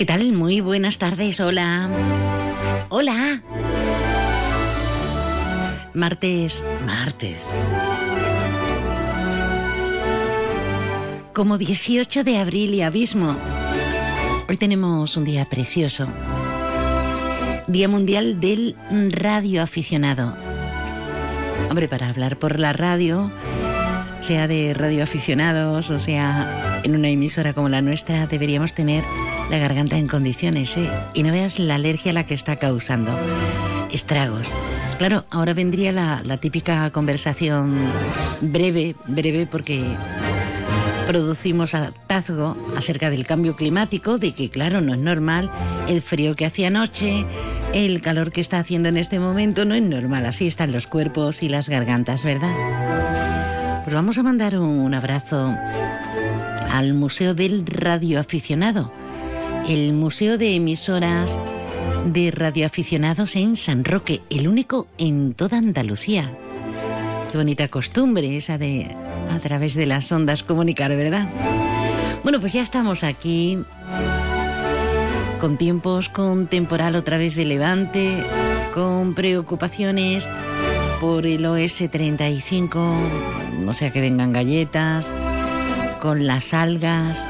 ¿Qué tal? Muy buenas tardes, hola. Hola. Martes, martes. Como 18 de abril y abismo. Hoy tenemos un día precioso. Día Mundial del Radio Aficionado. Hombre, para hablar por la radio, sea de radioaficionados o sea en una emisora como la nuestra, deberíamos tener la garganta en condiciones, ¿eh? Y no veas la alergia la que está causando. Estragos. Claro, ahora vendría la, típica conversación breve, breve porque producimos hartazgo acerca del cambio climático, de que claro, no es normal el frío que hacía anoche, el calor que está haciendo en este momento, no es normal, así están los cuerpos y las gargantas, ¿verdad? Pues vamos a mandar un abrazo al Museo del Radioaficionado, el Museo de Emisoras de Radioaficionados en San Roque, el único en toda Andalucía. Qué bonita costumbre esa de a través de las ondas comunicar, ¿verdad? Bueno, pues ya estamos aquí con tiempos, con temporal otra vez de levante, con preocupaciones por el OS-35, no sea que vengan galletas, con las algas.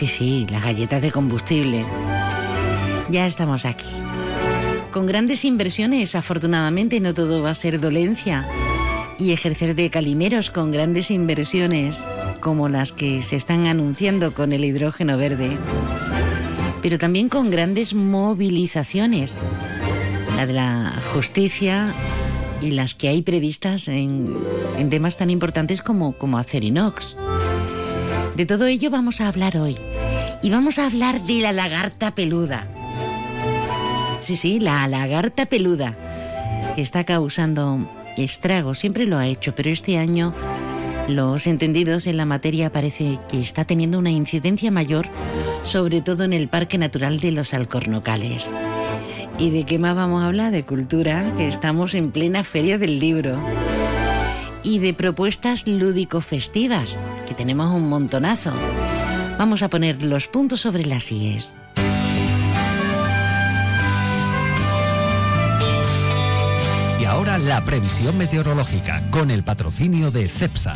Sí, sí, las galletas de combustible. Ya estamos aquí. Con grandes inversiones, afortunadamente no todo va a ser dolencia. Y ejercer de calimeros con grandes inversiones, como las que se están anunciando con el hidrógeno verde. Pero también con grandes movilizaciones. La de la justicia y las que hay previstas en, temas tan importantes como, como hacer inox. De todo ello vamos a hablar hoy. Y vamos a hablar de la lagarta peluda. Sí, sí, la lagarta peluda, que está causando estragos, siempre lo ha hecho, pero este año los entendidos en la materia parece que está teniendo una incidencia mayor, sobre todo en el Parque Natural de los Alcornocales. ¿Y de qué más vamos a hablar? De cultura, que estamos en plena feria del libro. Y de propuestas lúdico-festivas, que tenemos un montonazo. Vamos a poner los puntos sobre las IES. Y ahora la previsión meteorológica con el patrocinio de CEPSA.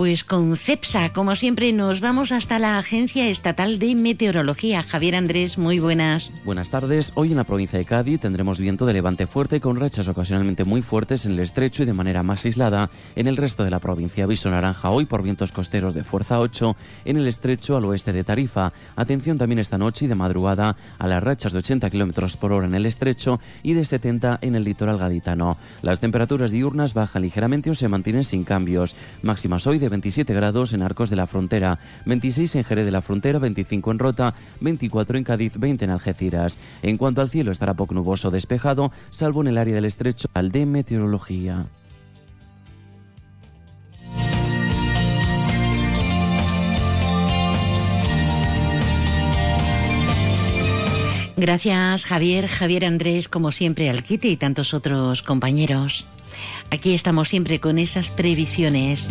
Pues con CEPSA, como siempre, nos vamos hasta la Agencia Estatal de Meteorología. Javier Andrés, muy buenas. Buenas tardes. Hoy en la provincia de Cádiz tendremos viento de levante fuerte con rachas ocasionalmente muy fuertes en el estrecho y de manera más aislada en el resto de la provincia. Aviso naranja hoy por vientos costeros de fuerza 8 en el estrecho al oeste de Tarifa. Atención también esta noche y de madrugada a las rachas de 80 kilómetros por hora en el estrecho y de 70 en el litoral gaditano. Las temperaturas diurnas bajan ligeramente o se mantienen sin cambios. Máximas hoy de 27 grados en Arcos de la Frontera, 26 en Jerez de la Frontera, 25 en Rota, 24 en Cádiz, 20 en Algeciras. En cuanto al cielo, estará poco nuboso despejado, salvo en el área del estrecho al de meteorología. Gracias Javier, Javier Andrés, como siempre, al quite y tantos otros compañeros. Aquí estamos siempre con esas previsiones.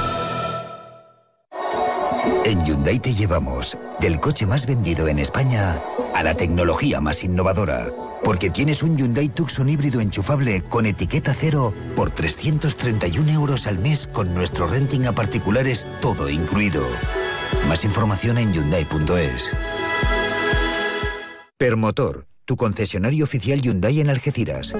En Hyundai te llevamos del coche más vendido en España a la tecnología más innovadora. Porque tienes un Hyundai Tucson híbrido enchufable con etiqueta cero por 331 euros al mes con nuestro renting a particulares todo incluido. Más información en Hyundai.es. Permotor, tu concesionario oficial Hyundai en Algeciras.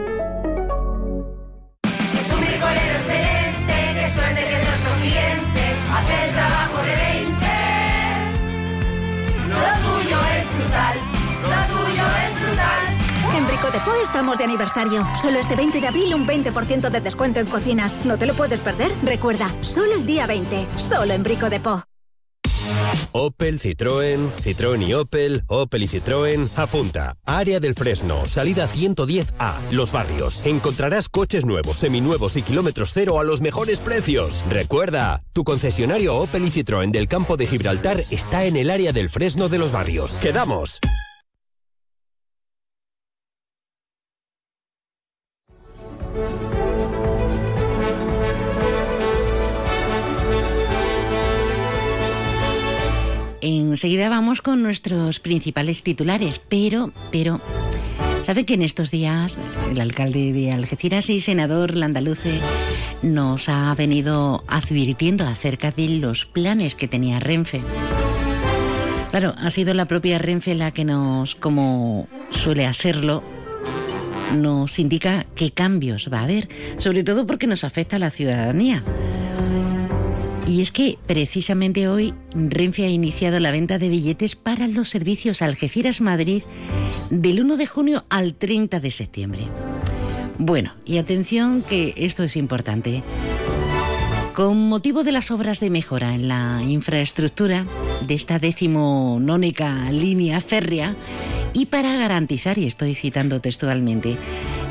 Estamos de aniversario. Solo este 20 de abril un 20% de descuento en cocinas. ¿No te lo puedes perder? Recuerda, solo el día 20. Solo en Brico de Po. Opel, Citroën, Citroën y Opel, Opel y Citroën. Apunta. Área del Fresno, salida 110A, Los Barrios. Encontrarás coches nuevos, seminuevos y kilómetros cero a los mejores precios. Recuerda, tu concesionario Opel y Citroën del campo de Gibraltar está en el área del Fresno de Los Barrios. ¡Quedamos! Enseguida vamos con nuestros principales titulares, pero, pero, ¿sabe que en estos días el alcalde de Algeciras y senador Landaluce nos ha venido advirtiendo acerca de los planes que tenía Renfe? Claro, ha sido la propia Renfe la que nos, como suele hacerlo, nos indica qué cambios va a haber, sobre todo porque nos afecta a la ciudadanía. Y es que precisamente hoy Renfe ha iniciado la venta de billetes para los servicios Algeciras-Madrid del 1 de junio al 30 de septiembre. Bueno, y atención que esto es importante. Con motivo de las obras de mejora en la infraestructura de esta decimonónica línea férrea y para garantizar, y estoy citando textualmente,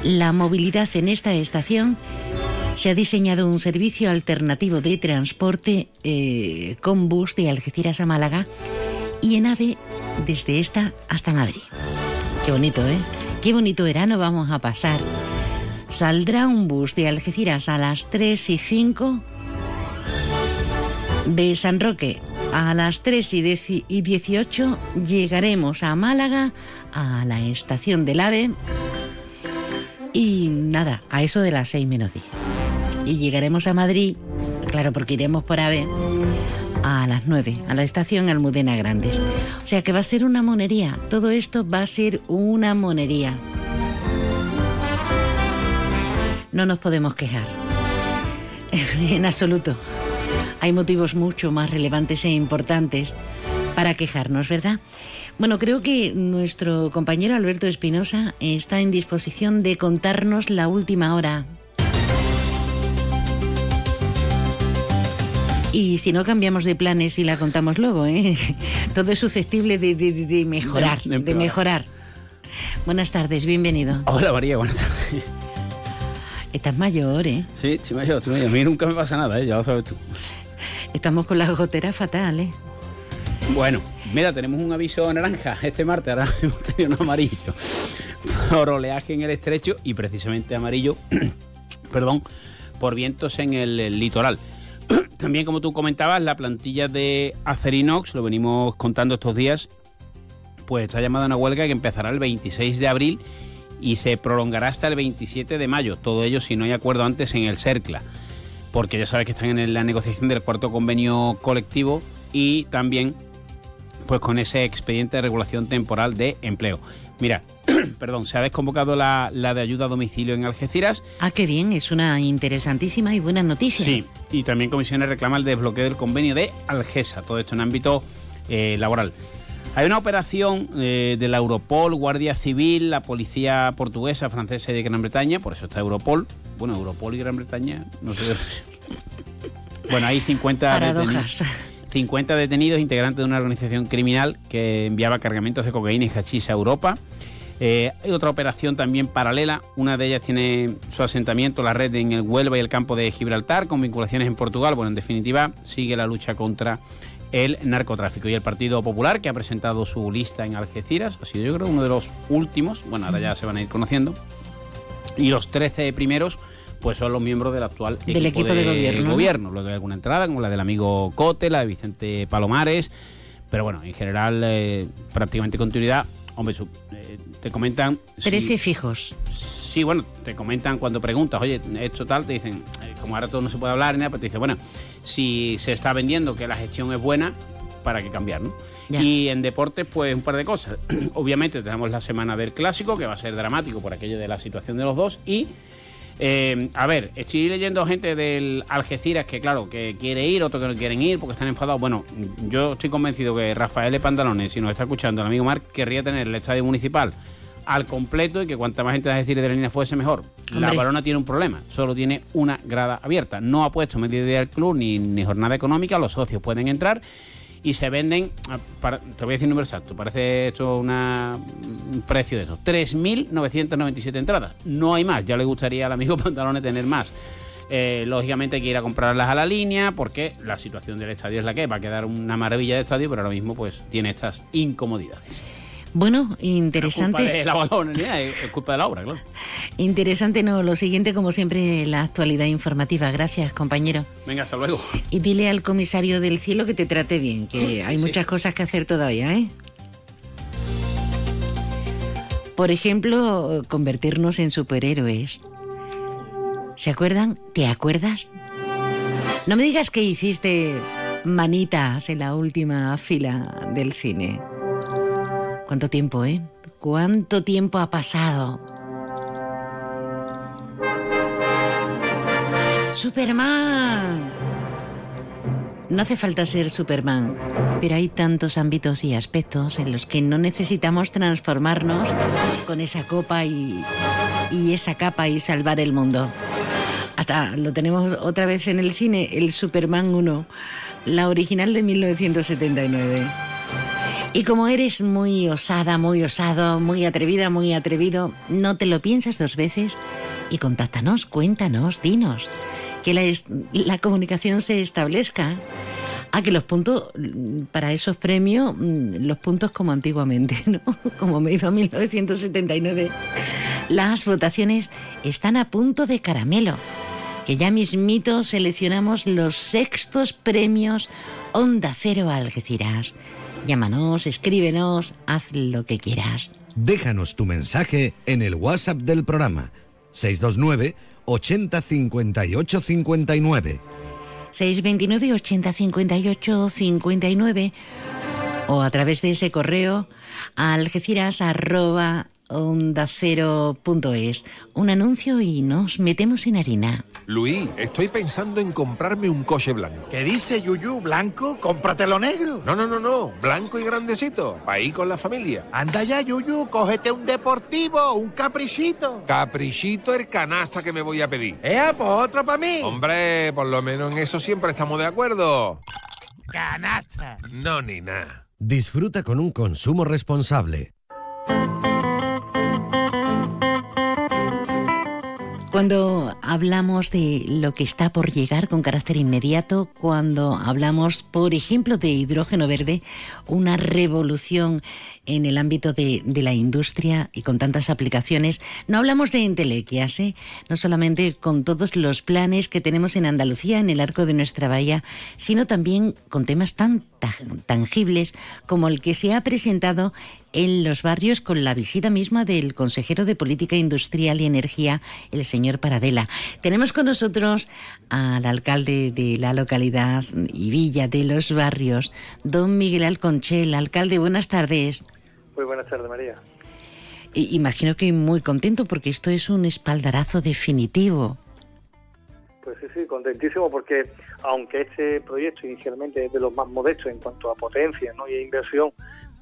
la movilidad en esta estación, se ha diseñado un servicio alternativo de transporte eh, con bus de Algeciras a Málaga y en AVE desde esta hasta Madrid. Qué bonito, ¿eh? Qué bonito verano vamos a pasar. Saldrá un bus de Algeciras a las 3 y 5 de San Roque a las 3 y 18 llegaremos a Málaga, a la estación del AVE. Y nada, a eso de las 6 menos 10. Y llegaremos a Madrid, claro, porque iremos por AVE, a las 9, a la estación Almudena Grandes. O sea que va a ser una monería. Todo esto va a ser una monería. No nos podemos quejar. En absoluto. Hay motivos mucho más relevantes e importantes para quejarnos, ¿verdad? Bueno, creo que nuestro compañero Alberto Espinosa está en disposición de contarnos la última hora. Y si no cambiamos de planes y la contamos luego, ¿eh? Todo es susceptible de, de- de mejorar, De- mejorar. Buenas tardes, bienvenido. Hola María, buenas tardes. Estás mayor, ¿eh? Sí, estoy mayor, estoy mayor. A mí nunca me pasa nada, ¿eh? ya lo sabes tú. Estamos con las goteras fatales. Bueno, mira, tenemos un aviso naranja este martes, ahora hemos tenido un amarillo. Por oleaje en el estrecho y precisamente amarillo, perdón, por vientos en el litoral. También, como tú comentabas, la plantilla de Acerinox, lo venimos contando estos días, pues está llamada a una huelga que empezará el 26 de abril y se prolongará hasta el 27 de mayo. Todo ello si no hay acuerdo antes en el CERCLA, porque ya sabes que están en la negociación del cuarto convenio colectivo y también pues con ese expediente de regulación temporal de empleo. Mira, perdón, se ha desconvocado la, la de ayuda a domicilio en Algeciras. Ah, qué bien, es una interesantísima y buena noticia. Sí, y también comisiones reclama el desbloqueo del convenio de Algesa, todo esto en ámbito eh, laboral. Hay una operación eh, de la Europol, Guardia Civil, la policía portuguesa, francesa y de Gran Bretaña, por eso está Europol. Bueno, Europol y Gran Bretaña, no sé. bueno, hay 50 Paradojas. detenidos, 50 detenidos integrantes de una organización criminal que enviaba cargamentos de cocaína y hachís a Europa. Eh, hay otra operación también paralela, una de ellas tiene su asentamiento, la red en el Huelva y el campo de Gibraltar, con vinculaciones en Portugal. Bueno, en definitiva, sigue la lucha contra el narcotráfico. Y el Partido Popular, que ha presentado su lista en Algeciras, ha sido yo creo uno de los últimos, bueno, ahora ya se van a ir conociendo. Y los 13 primeros, pues son los miembros del actual Del equipo de gobierno, ¿no? gobierno. Luego hay alguna entrada, como la del amigo Cote, la de Vicente Palomares. Pero bueno, en general, eh, prácticamente continuidad. Hombre, su- eh, te comentan... si- 13 fijos. Sí, bueno, te comentan cuando preguntas, oye, esto tal, te dicen, eh, como ahora todo no se puede hablar, ni nada, pues te dicen, bueno, si se está vendiendo que la gestión es buena, ¿para qué cambiar, no? Ya. Y en deportes, pues un par de cosas. Obviamente tenemos la semana del clásico, que va a ser dramático por aquello de la situación de los dos, y eh, a ver, estoy leyendo gente del Algeciras que, claro, que quiere ir, otros que no quieren ir porque están enfadados. Bueno, yo estoy convencido que Rafael de Pantalones, si nos está escuchando el amigo Marc, querría tener el estadio municipal al completo y que cuanta más gente de decir de la línea fuese mejor. La. Barona tiene un problema, solo tiene una grada abierta. No ha puesto medida del club ni, ni jornada económica, los socios pueden entrar y se venden, ah, te voy a decir un número exacto, parece esto una, un precio de esos, 3.997 entradas. No hay más, ya le gustaría al amigo Pantalones tener más. Eh, lógicamente hay que ir a comprarlas a la línea porque la situación del estadio es la que va a quedar una maravilla de estadio, pero ahora mismo pues tiene estas incomodidades. Bueno, Culpa interesante. de la balonera, es es culpa de la obra, claro. Interesante, no, lo siguiente, como siempre, la actualidad informativa. Gracias, compañero. Venga, hasta luego. Y dile al comisario del cielo que te trate bien, que hay muchas cosas que hacer todavía, ¿eh? Por ejemplo, convertirnos en superhéroes. ¿Se acuerdan? ¿Te acuerdas? No me digas que hiciste manitas en la última fila del cine. ¿Cuánto tiempo, eh? ¿Cuánto tiempo ha pasado? Superman. No hace falta ser Superman, pero hay tantos ámbitos y aspectos en los que no necesitamos transformarnos con esa copa y, y esa capa y salvar el mundo. Hasta lo tenemos otra vez en el cine, el Superman 1, la original de 1979. Y como eres muy osada, muy osado, muy atrevida, muy atrevido, no te lo piensas dos veces y contáctanos, cuéntanos, dinos. Que la, comunicación se establezca. A que los puntos, para esos premios, mm, los puntos como antiguamente, ¿no? Como me hizo en 1979. Las votaciones están a punto de caramelo. Que ya mismito seleccionamos los sextos premios Onda Cero Algeciras. Llámanos, escríbenos, haz lo que quieras. Déjanos tu mensaje en el WhatsApp del programa 629 80 58 59. 629 80 58 59 o a través de ese correo algeciras arroba onda cero punto es. Un anuncio y nos metemos en harina. Luis, estoy pensando en comprarme un coche blanco. ¿Qué dice Yuyu? ¿Blanco? Cómpratelo negro. No, no, no, no. Blanco y grandecito. Para ir con la familia. Anda ya, Yuyu, cógete un deportivo, un caprichito. Caprichito el canasta que me voy a pedir. ¡Ea, pues otro para mí! Hombre, por lo menos en eso siempre estamos de acuerdo. ¡Canasta! No, ni nada. Disfruta con un consumo responsable. Cuando hablamos de lo que está por llegar con carácter inmediato, cuando hablamos, por ejemplo, de hidrógeno verde, una revolución en el ámbito de, la industria y con tantas aplicaciones, no hablamos de entelequias, ¿eh? no solamente con todos los planes que tenemos en Andalucía, en el arco de nuestra bahía, sino también con temas tan ta- tangibles como el que se ha presentado en los barrios con la visita misma del consejero de Política Industrial y Energía, el señor Paradela. Tenemos con nosotros al alcalde de la localidad y villa de los barrios, don Miguel Alconchel. Alcalde, buenas tardes. Muy buenas tardes, María. Imagino que muy contento porque esto es un espaldarazo definitivo. Pues sí, sí, contentísimo porque aunque este proyecto inicialmente es de los más modestos en cuanto a potencia ¿no? y a inversión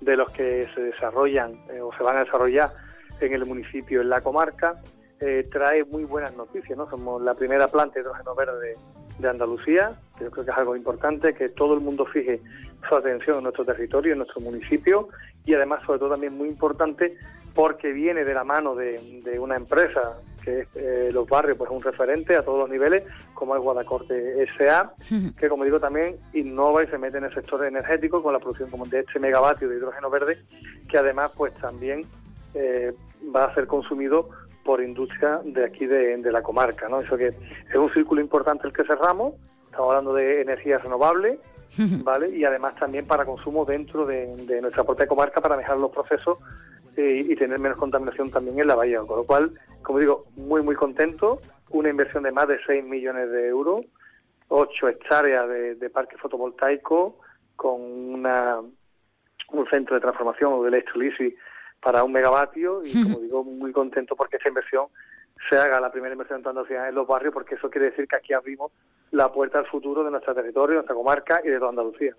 de los que se desarrollan eh, o se van a desarrollar en el municipio, en la comarca, eh, trae muy buenas noticias. ¿no? Somos la primera planta de hidrógeno verde de Andalucía, que yo creo que es algo importante, que todo el mundo fije su atención en nuestro territorio, en nuestro municipio, y además, sobre todo, también muy importante porque viene de la mano de, de una empresa que es eh, Los Barrios, pues un referente a todos los niveles, como es Guadacorte S.A., que como digo también innova y se mete en el sector energético con la producción como de este megavatio de hidrógeno verde, que además pues también eh, va a ser consumido por industria de aquí de, de la comarca, ¿no? Eso que es un círculo importante el que cerramos, estamos hablando de energía renovable, ¿vale? Y además también para consumo dentro de, de nuestra propia comarca para mejorar los procesos eh, y tener menos contaminación también en la bahía. Con lo cual, como digo, muy, muy contento. Una inversión de más de 6 millones de euros, 8 hectáreas de, de parque fotovoltaico con una, un centro de transformación o de electrolisis para un megavatio y, como digo, muy contento porque esta inversión se haga la primera inversión en Andalucía en los barrios porque eso quiere decir que aquí abrimos la puerta al futuro de nuestro territorio, de nuestra comarca y de toda Andalucía.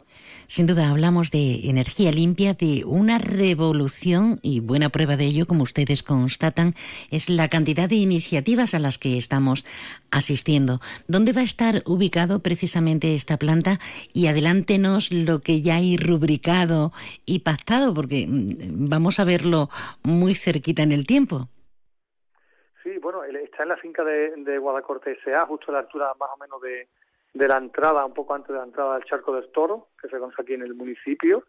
Sin duda hablamos de energía limpia, de una revolución y buena prueba de ello, como ustedes constatan, es la cantidad de iniciativas a las que estamos asistiendo. ¿Dónde va a estar ubicado precisamente esta planta? Y adelántenos lo que ya hay rubricado y pactado, porque mm, vamos a verlo muy cerquita en el tiempo. Sí, bueno, está en la finca de, de Guadacorte S.A., justo a la altura más o menos de, la entrada, un poco antes de la entrada al Charco del Toro, que se conoce aquí en el municipio.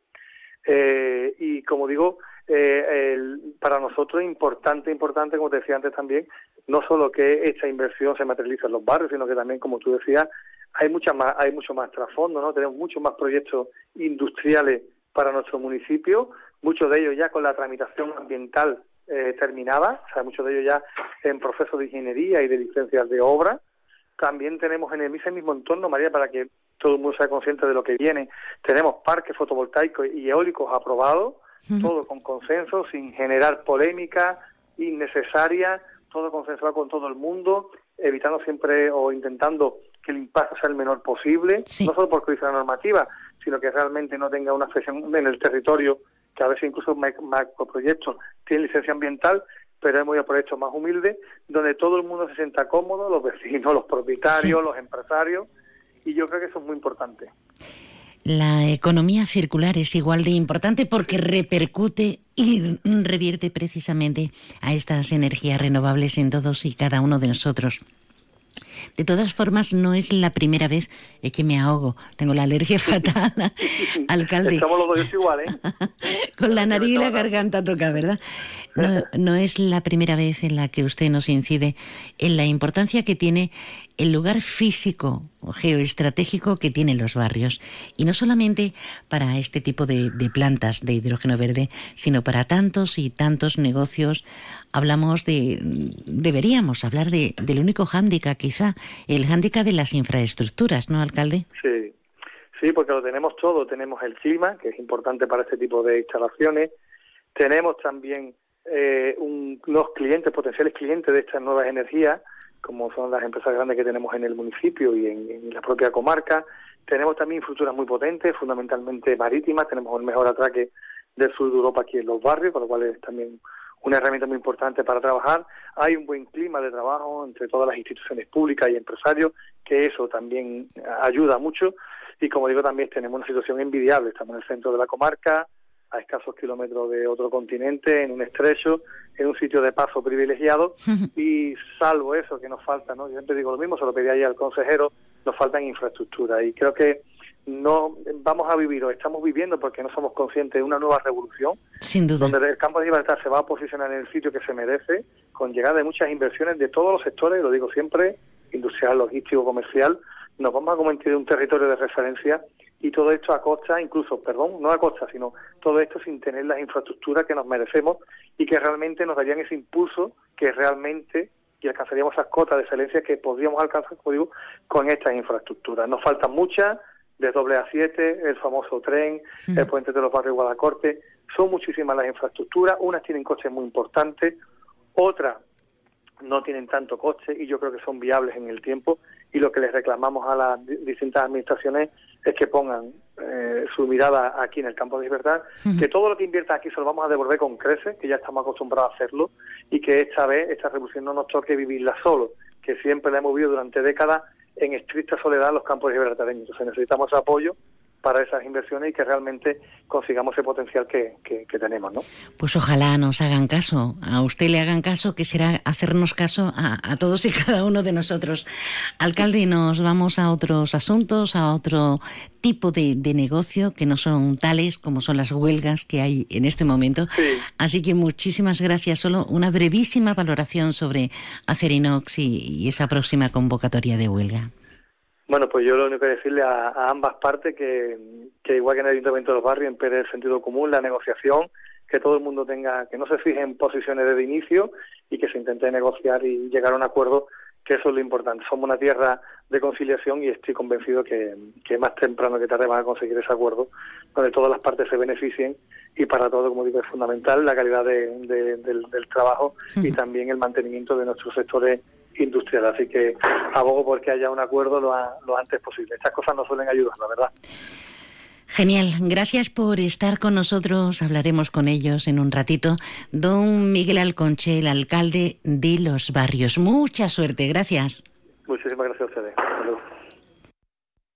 Eh, y como digo, eh, el, para nosotros es importante, importante, como te decía antes también, no solo que esta inversión se materialice en los barrios, sino que también, como tú decías, hay mucha más, hay mucho más trasfondo, ¿no? Tenemos muchos más proyectos industriales para nuestro municipio, muchos de ellos ya con la tramitación ambiental eh, terminada, o sea, muchos de ellos ya en proceso de ingeniería y de licencias de obra. También tenemos en el mismo entorno, María, para que todo el mundo sea consciente de lo que viene, tenemos parques fotovoltaicos y eólicos aprobados, todo con consenso, sin generar polémica innecesaria, todo consensuado con todo el mundo, evitando siempre o intentando que el impacto sea el menor posible, no solo porque dice la normativa, sino que realmente no tenga una afección en el territorio, que a veces incluso macroproyectos tienen licencia ambiental, pero hay muchos proyectos más humildes, donde todo el mundo se sienta cómodo, los vecinos, los propietarios, los empresarios, y yo creo que eso es muy importante. La economía circular es igual de importante porque repercute y revierte precisamente a estas energías renovables en todos y cada uno de nosotros. De todas formas, no es la primera vez que me ahogo. Tengo la alergia fatal, alcalde. Estamos los dos igual, ¿eh? Con la nariz y la garganta toca, ¿verdad? No, no es la primera vez en la que usted nos incide en la importancia que tiene el lugar físico geoestratégico que tienen los barrios. Y no solamente para este tipo de, de, plantas de hidrógeno verde, sino para tantos y tantos negocios. Hablamos de, deberíamos hablar de, del único hándicap quizá, el hándicap de las infraestructuras, ¿no, alcalde? Sí, sí, porque lo tenemos todo. Tenemos el clima, que es importante para este tipo de instalaciones. Tenemos también eh, un, unos clientes, potenciales clientes de estas nuevas energías, como son las empresas grandes que tenemos en el municipio y en, la propia comarca. Tenemos también infraestructuras muy potentes, fundamentalmente marítimas. Tenemos el mejor atraque del sur de Europa aquí en los barrios, con lo cual es también una herramienta muy importante para trabajar. Hay un buen clima de trabajo entre todas las instituciones públicas y empresarios, que eso también ayuda mucho. Y como digo, también tenemos una situación envidiable. Estamos en el centro de la comarca, a escasos kilómetros de otro continente, en un estrecho, en un sitio de paso privilegiado y salvo eso que nos falta, ¿no? Yo siempre digo lo mismo, se lo pedí ayer al consejero, nos faltan infraestructura y creo que no vamos a vivir o estamos viviendo porque no somos conscientes de una nueva revolución Sin duda. donde el campo de libertad se va a posicionar en el sitio que se merece con llegada de muchas inversiones de todos los sectores, lo digo siempre, industrial, logístico, comercial, nos vamos a convertir en un territorio de referencia y todo esto a costa, incluso, perdón, no a costa, sino todo esto sin tener las infraestructuras que nos merecemos y que realmente nos darían ese impulso que realmente y alcanzaríamos esas cotas de excelencia que podríamos alcanzar, como digo, con estas infraestructuras. Nos faltan muchas, de doble A7, el famoso tren, el puente de los barrios Guadacorte, son muchísimas las infraestructuras, unas tienen coches muy importantes, otras no tienen tanto coche y yo creo que son viables en el tiempo y lo que les reclamamos a las distintas administraciones es que pongan eh, su mirada aquí en el campo de libertad, que todo lo que invierta aquí se lo vamos a devolver con creces, que ya estamos acostumbrados a hacerlo, y que esta vez esta revolución no nos toque vivirla solo, que siempre la hemos vivido durante décadas en estricta soledad en los campos libertadores. Entonces necesitamos apoyo para esas inversiones y que realmente consigamos ese potencial que, que, que, tenemos, ¿no? Pues ojalá nos hagan caso, a usted le hagan caso, que será hacernos caso a, a todos y cada uno de nosotros. Alcalde, nos vamos a otros asuntos, a otro tipo de, de, negocio que no son tales como son las huelgas que hay en este momento. Sí. Así que muchísimas gracias. Solo una brevísima valoración sobre Acerinox y, y esa próxima convocatoria de huelga. Bueno, pues yo lo único que decirle a, a ambas partes que, que, igual que en el Ayuntamiento de los Barrios, impere el sentido común, la negociación, que todo el mundo tenga, que no se fije en posiciones desde inicio y que se intente negociar y llegar a un acuerdo, que eso es lo importante. Somos una tierra de conciliación y estoy convencido que, que más temprano que tarde van a conseguir ese acuerdo, donde todas las partes se beneficien y para todo, como digo, es fundamental la calidad de, de, del, del, trabajo y también el mantenimiento de nuestros sectores industrial. Así que abogo porque haya un acuerdo lo, a- lo antes posible. Estas cosas no suelen ayudar, la verdad. Genial, gracias por estar con nosotros. Hablaremos con ellos en un ratito. Don Miguel Alconche, el alcalde de los barrios. Mucha suerte, gracias. Muchísimas gracias a ustedes.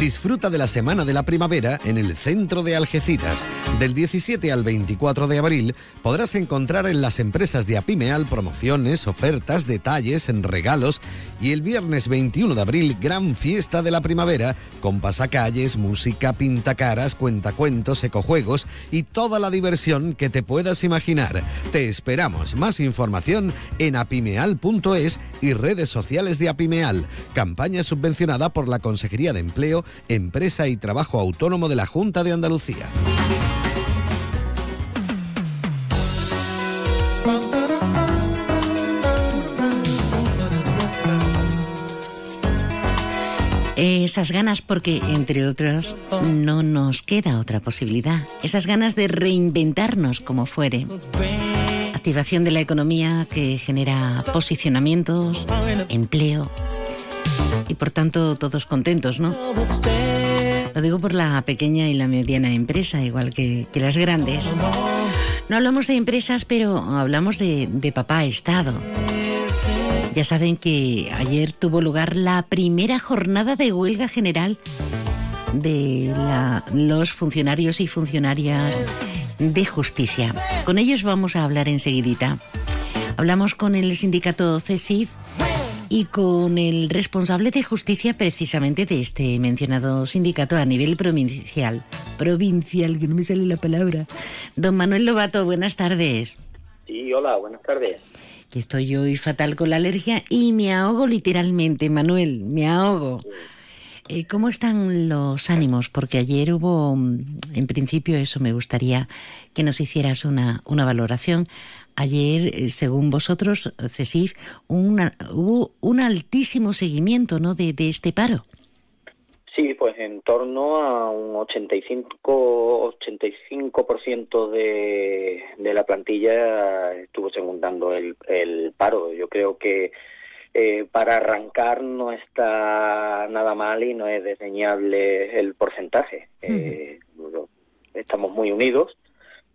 Disfruta de la Semana de la Primavera en el centro de Algeciras. Del 17 al 24 de abril podrás encontrar en las empresas de Apimeal promociones, ofertas, detalles, en regalos y el viernes 21 de abril gran fiesta de la primavera con pasacalles, música, pintacaras, cuentacuentos, ecojuegos y toda la diversión que te puedas imaginar. Te esperamos. Más información en apimeal.es y redes sociales de Apimeal. Campaña subvencionada por la Consejería de Empleo, Empresa y Trabajo Autónomo de la Junta de Andalucía. Esas ganas, porque entre otras no nos queda otra posibilidad. Esas ganas de reinventarnos como fuere. Activación de la economía que genera posicionamientos, empleo y por tanto todos contentos, ¿no? Lo digo por la pequeña y la mediana empresa, igual que, las grandes. No hablamos de empresas, pero hablamos de, papá Estado. Ya saben que ayer tuvo lugar la primera jornada de huelga general de los funcionarios y funcionarias de justicia. Con ellos vamos a hablar enseguidita. Hablamos con el sindicato CESIF y con el responsable de justicia precisamente de este mencionado sindicato a nivel provincial. Provincial, que no me sale la palabra. Don Manuel Lobato, buenas tardes. Sí, hola, buenas tardes. Que estoy hoy fatal con la alergia y me ahogo literalmente, Manuel, me ahogo. Eh, ¿Cómo están los ánimos? Porque ayer hubo, mm, en principio, eso me gustaría que nos hicieras una, una valoración. Ayer, eh, según vosotros, CESIF, una- hubo un altísimo seguimiento ¿no? de, de este paro. Sí, pues en torno a un 85, 85% de, de la plantilla estuvo segundando el, el paro. Yo creo que eh, para arrancar no está nada mal y no es desdeñable el porcentaje. Eh, estamos muy unidos,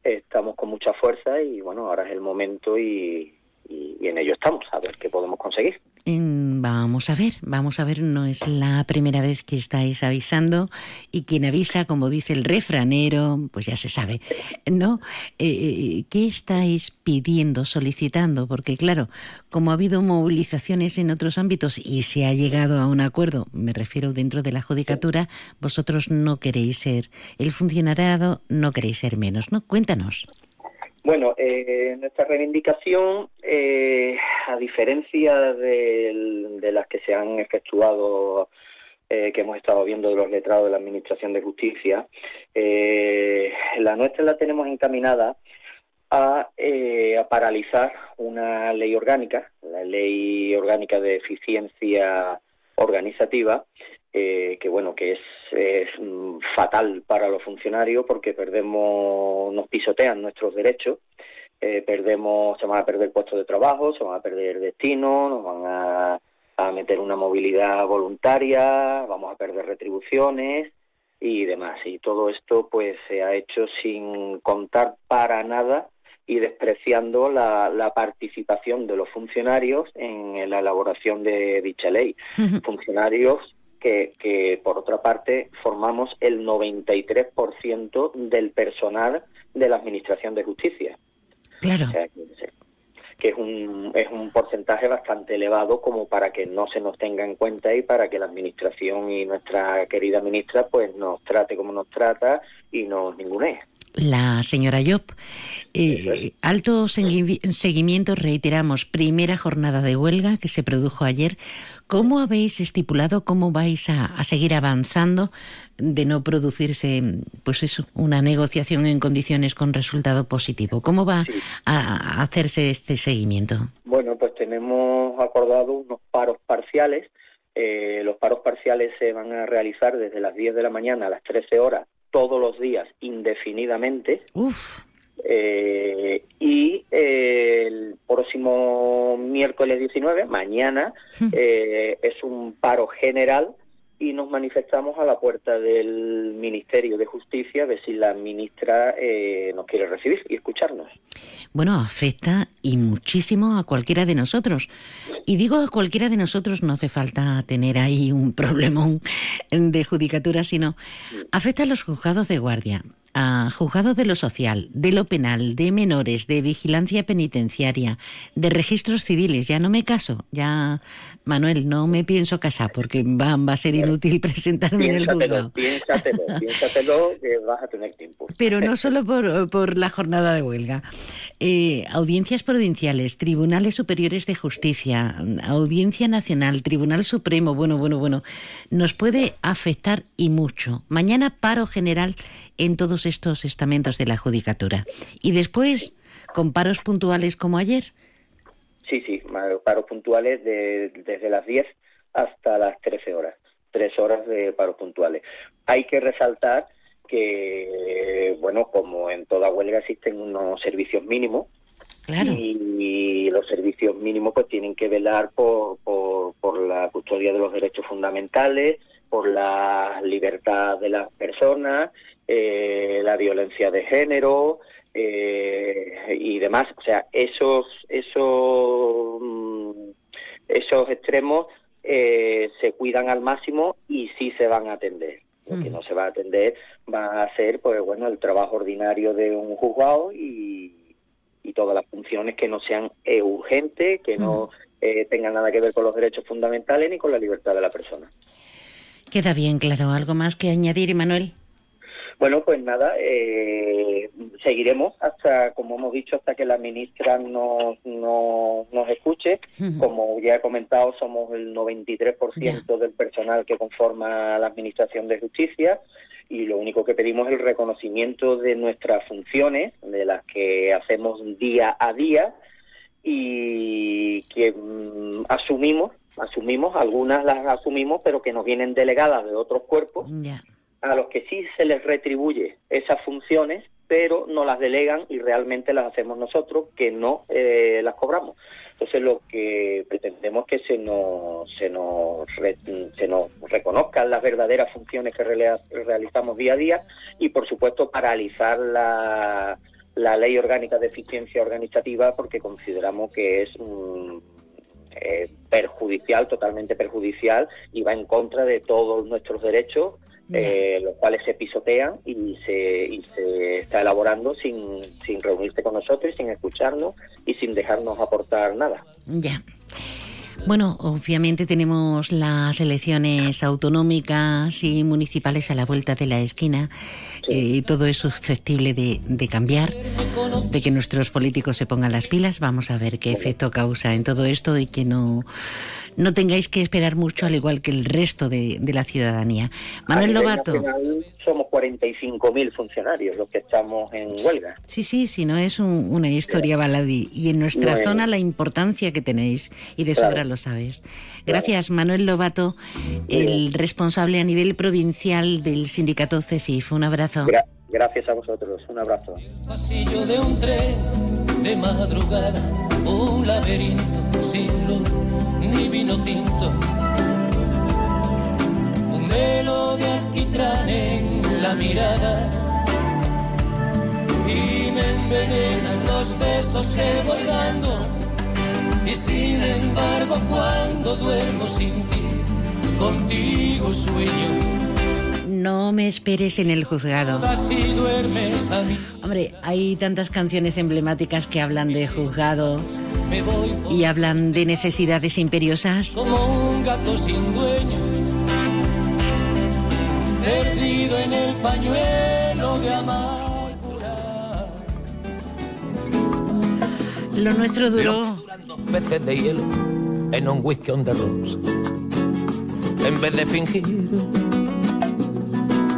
estamos con mucha fuerza y bueno, ahora es el momento y, y- en ello estamos, a ver qué podemos conseguir. Mm, Vamos a ver, vamos a ver, no es la primera vez que estáis avisando y quien avisa, como dice el refranero, pues ya se sabe, ¿no? Eh, eh, ¿Qué estáis pidiendo, solicitando? Porque claro, como ha habido movilizaciones en otros ámbitos y se ha llegado a un acuerdo, me refiero dentro de la judicatura, vosotros no queréis ser, el funcionariado no queréis ser menos, ¿no? Cuéntanos. Bueno, eh, nuestra reivindicación, eh, a diferencia de las que se han efectuado, eh, que hemos estado viendo de los letrados de la Administración de Justicia, eh, la nuestra la tenemos encaminada a, eh, a paralizar una ley orgánica, la Ley Orgánica de Eficiencia Organizativa, eh, que bueno que es, es, mm, fatal para los funcionarios porque perdemos nos pisotean nuestros derechos eh, perdemos se van a perder puestos de trabajo se van a perder destinos nos van a, a meter una movilidad voluntaria vamos a perder retribuciones y demás. Y todo esto pues se ha hecho sin contar para nada y despreciando la, la participación de los funcionarios en la elaboración de dicha ley. Funcionarios que, que, por otra parte formamos el 93% del personal de la Administración de Justicia. Claro. O sea, que, es un, es un porcentaje bastante elevado como para que no se nos tenga en cuenta y para que la Administración y nuestra querida ministra pues nos trate como nos trata y nos ningunee. La señora Job. Eh, alto segui- seguimiento, reiteramos, primera jornada de huelga que se produjo ayer. ¿Cómo habéis estipulado, cómo vais a, a seguir avanzando de no producirse, pues eso, una negociación en condiciones con resultado positivo? ¿Cómo va a, a hacerse este seguimiento? Bueno, pues tenemos acordado unos paros parciales. Eh, los paros parciales se van a realizar desde las 10 de la mañana a las 13 horas todos los días indefinidamente. Uf. Eh, y eh, el próximo miércoles 19, mañana, eh, es un paro general y nos manifestamos a la puerta del Ministerio de Justicia a ver si la ministra eh, nos quiere recibir y escucharnos. Bueno, afecta y muchísimo a cualquiera de nosotros. Y digo a cualquiera de nosotros, no hace falta tener ahí un problemón de judicatura, sino afecta a los juzgados de guardia, a juzgados de lo social, de lo penal, de menores, de vigilancia penitenciaria, de registros civiles. Ya no me caso, ya, Manuel, no me pienso casar porque va, va a ser inútil presentarme en el juzgado. piénsatelo, piénsatelo que vas a tener tiempo. Pero no solo por, por la jornada de huelga. Eh, audiencias provinciales, tribunales superiores de justicia, audiencia nacional, tribunal supremo, bueno, bueno, bueno, nos puede afectar y mucho. Mañana paro general en todos estos estamentos de la judicatura. Y después, con paros puntuales como ayer. Sí, sí, paros puntuales de- desde las 10 hasta las 13 horas. Tres horas de paros puntuales. Hay que resaltar que, bueno, como en toda huelga existen unos servicios mínimos. Y los servicios mínimos pues tienen que velar por, por, por la custodia de los derechos fundamentales, por la libertad de las personas, eh, la violencia de género eh, y demás. O sea, esos, esos, mm, esos extremos eh, se cuidan al máximo y sí se van a atender. Lo que no se va a atender va a ser, pues bueno, el trabajo ordinario de un juzgado y, y todas las funciones que no sean urgentes, que no eh, tengan nada que ver con los derechos fundamentales ni con la libertad de la persona. Queda bien claro. ¿Algo más que añadir, Manuel? Bueno, pues nada, eh, seguiremos hasta, como hemos dicho, hasta que la ministra nos, nos, nos escuche. Como ya he comentado, somos el 93% del personal que conforma la Administración de Justicia y lo único que pedimos es el reconocimiento de nuestras funciones, de las que hacemos día a día y que mm, asumimos, asumimos, algunas las asumimos, pero que nos vienen delegadas de otros cuerpos a los que sí se les retribuye esas funciones, pero no las delegan y realmente las hacemos nosotros, que no eh, las cobramos. Entonces lo que pretendemos es que se nos, se nos, re- se nos reconozcan las verdaderas funciones que realizamos día a día y por supuesto paralizar la, la ley orgánica de eficiencia organizativa porque consideramos que es mm, eh, perjudicial, totalmente perjudicial y va en contra de todos nuestros derechos eh, los cuales se pisotean y se, y se está elaborando sin, sin reunirse con nosotros, sin escucharnos y sin dejarnos aportar nada. Ya. Bueno, obviamente tenemos las elecciones autonómicas y municipales a la vuelta de la esquina eh, y todo es susceptible de, de cambiar, de que nuestros políticos se pongan las pilas. Vamos a ver qué efecto causa en todo esto y que no, no tengáis que esperar mucho al igual que el resto de, de la ciudadanía. Manuel Lobato. somos 45.000 funcionarios los que estamos en huelga. Sí, sí, si no es un- una historia baladí. Y en nuestra zona la importancia que tenéis, y de Claro. sobra lo sabes. Gracias, Manuel Lobato, el responsable a nivel provincial del sindicato CESIF. Un abrazo. Gra- gracias a vosotros. Un abrazo. pasillo de un tren de madrugada, un laberinto sin luz ni vino tinto. Un velo de alquitrán en la mirada y me envenenan los besos que voy dando. Y sin embargo, cuando duermo sin ti, contigo sueño. No me esperes en el juzgado. Hombre, hay tantas canciones emblemáticas que hablan de juzgado y hablan de necesidades imperiosas. Como un gato sin dueño, perdido en el pañuelo de amargura. Lo nuestro duró. Dos veces de hielo en un whisky on the rocks. En vez de fingir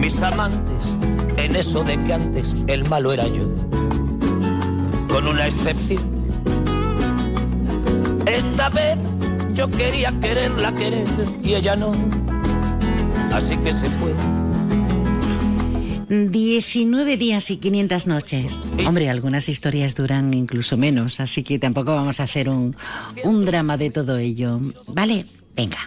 Mis amantes, en eso de que antes el malo era yo, con una excepción. Esta vez yo quería quererla querer y ella no, así que se fue. 19 días y 500 noches. Hombre, algunas historias duran incluso menos, así que tampoco vamos a hacer un, un drama de todo ello. ¿Vale? Venga.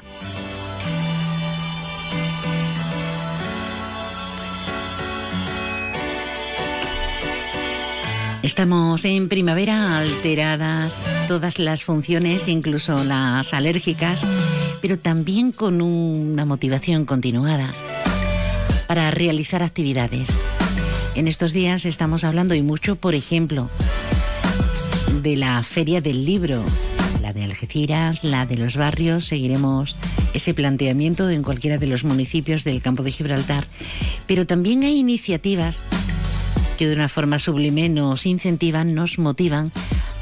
Estamos en primavera, alteradas todas las funciones, incluso las alérgicas, pero también con una motivación continuada para realizar actividades. En estos días estamos hablando y mucho, por ejemplo, de la Feria del Libro, la de Algeciras, la de los barrios. Seguiremos ese planteamiento en cualquiera de los municipios del campo de Gibraltar. Pero también hay iniciativas que de una forma sublime nos incentivan, nos motivan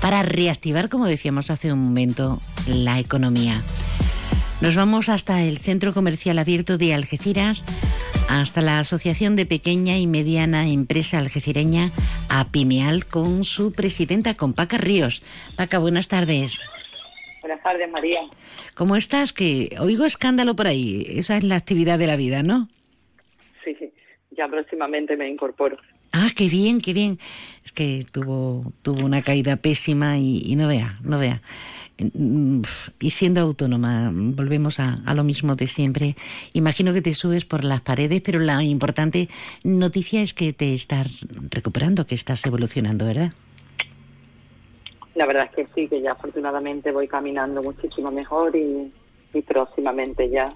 para reactivar, como decíamos hace un momento, la economía. Nos vamos hasta el Centro Comercial Abierto de Algeciras, hasta la Asociación de Pequeña y Mediana Empresa Algecireña, APIMEAL, con su presidenta, con Paca Ríos. Paca, buenas tardes. Buenas tardes, María. ¿Cómo estás? Que oigo escándalo por ahí. Esa es la actividad de la vida, ¿no? Sí, ya próximamente me incorporo. Ah, qué bien, qué bien. Es que tuvo, tuvo una caída pésima y, no vea, no vea. Mm, Y siendo autónoma, volvemos a, a lo mismo de siempre. Imagino que te subes por las paredes, pero la importante noticia es que te estás recuperando, que estás evolucionando, ¿verdad? La verdad es que sí, que ya afortunadamente voy caminando muchísimo mejor y, y próximamente ya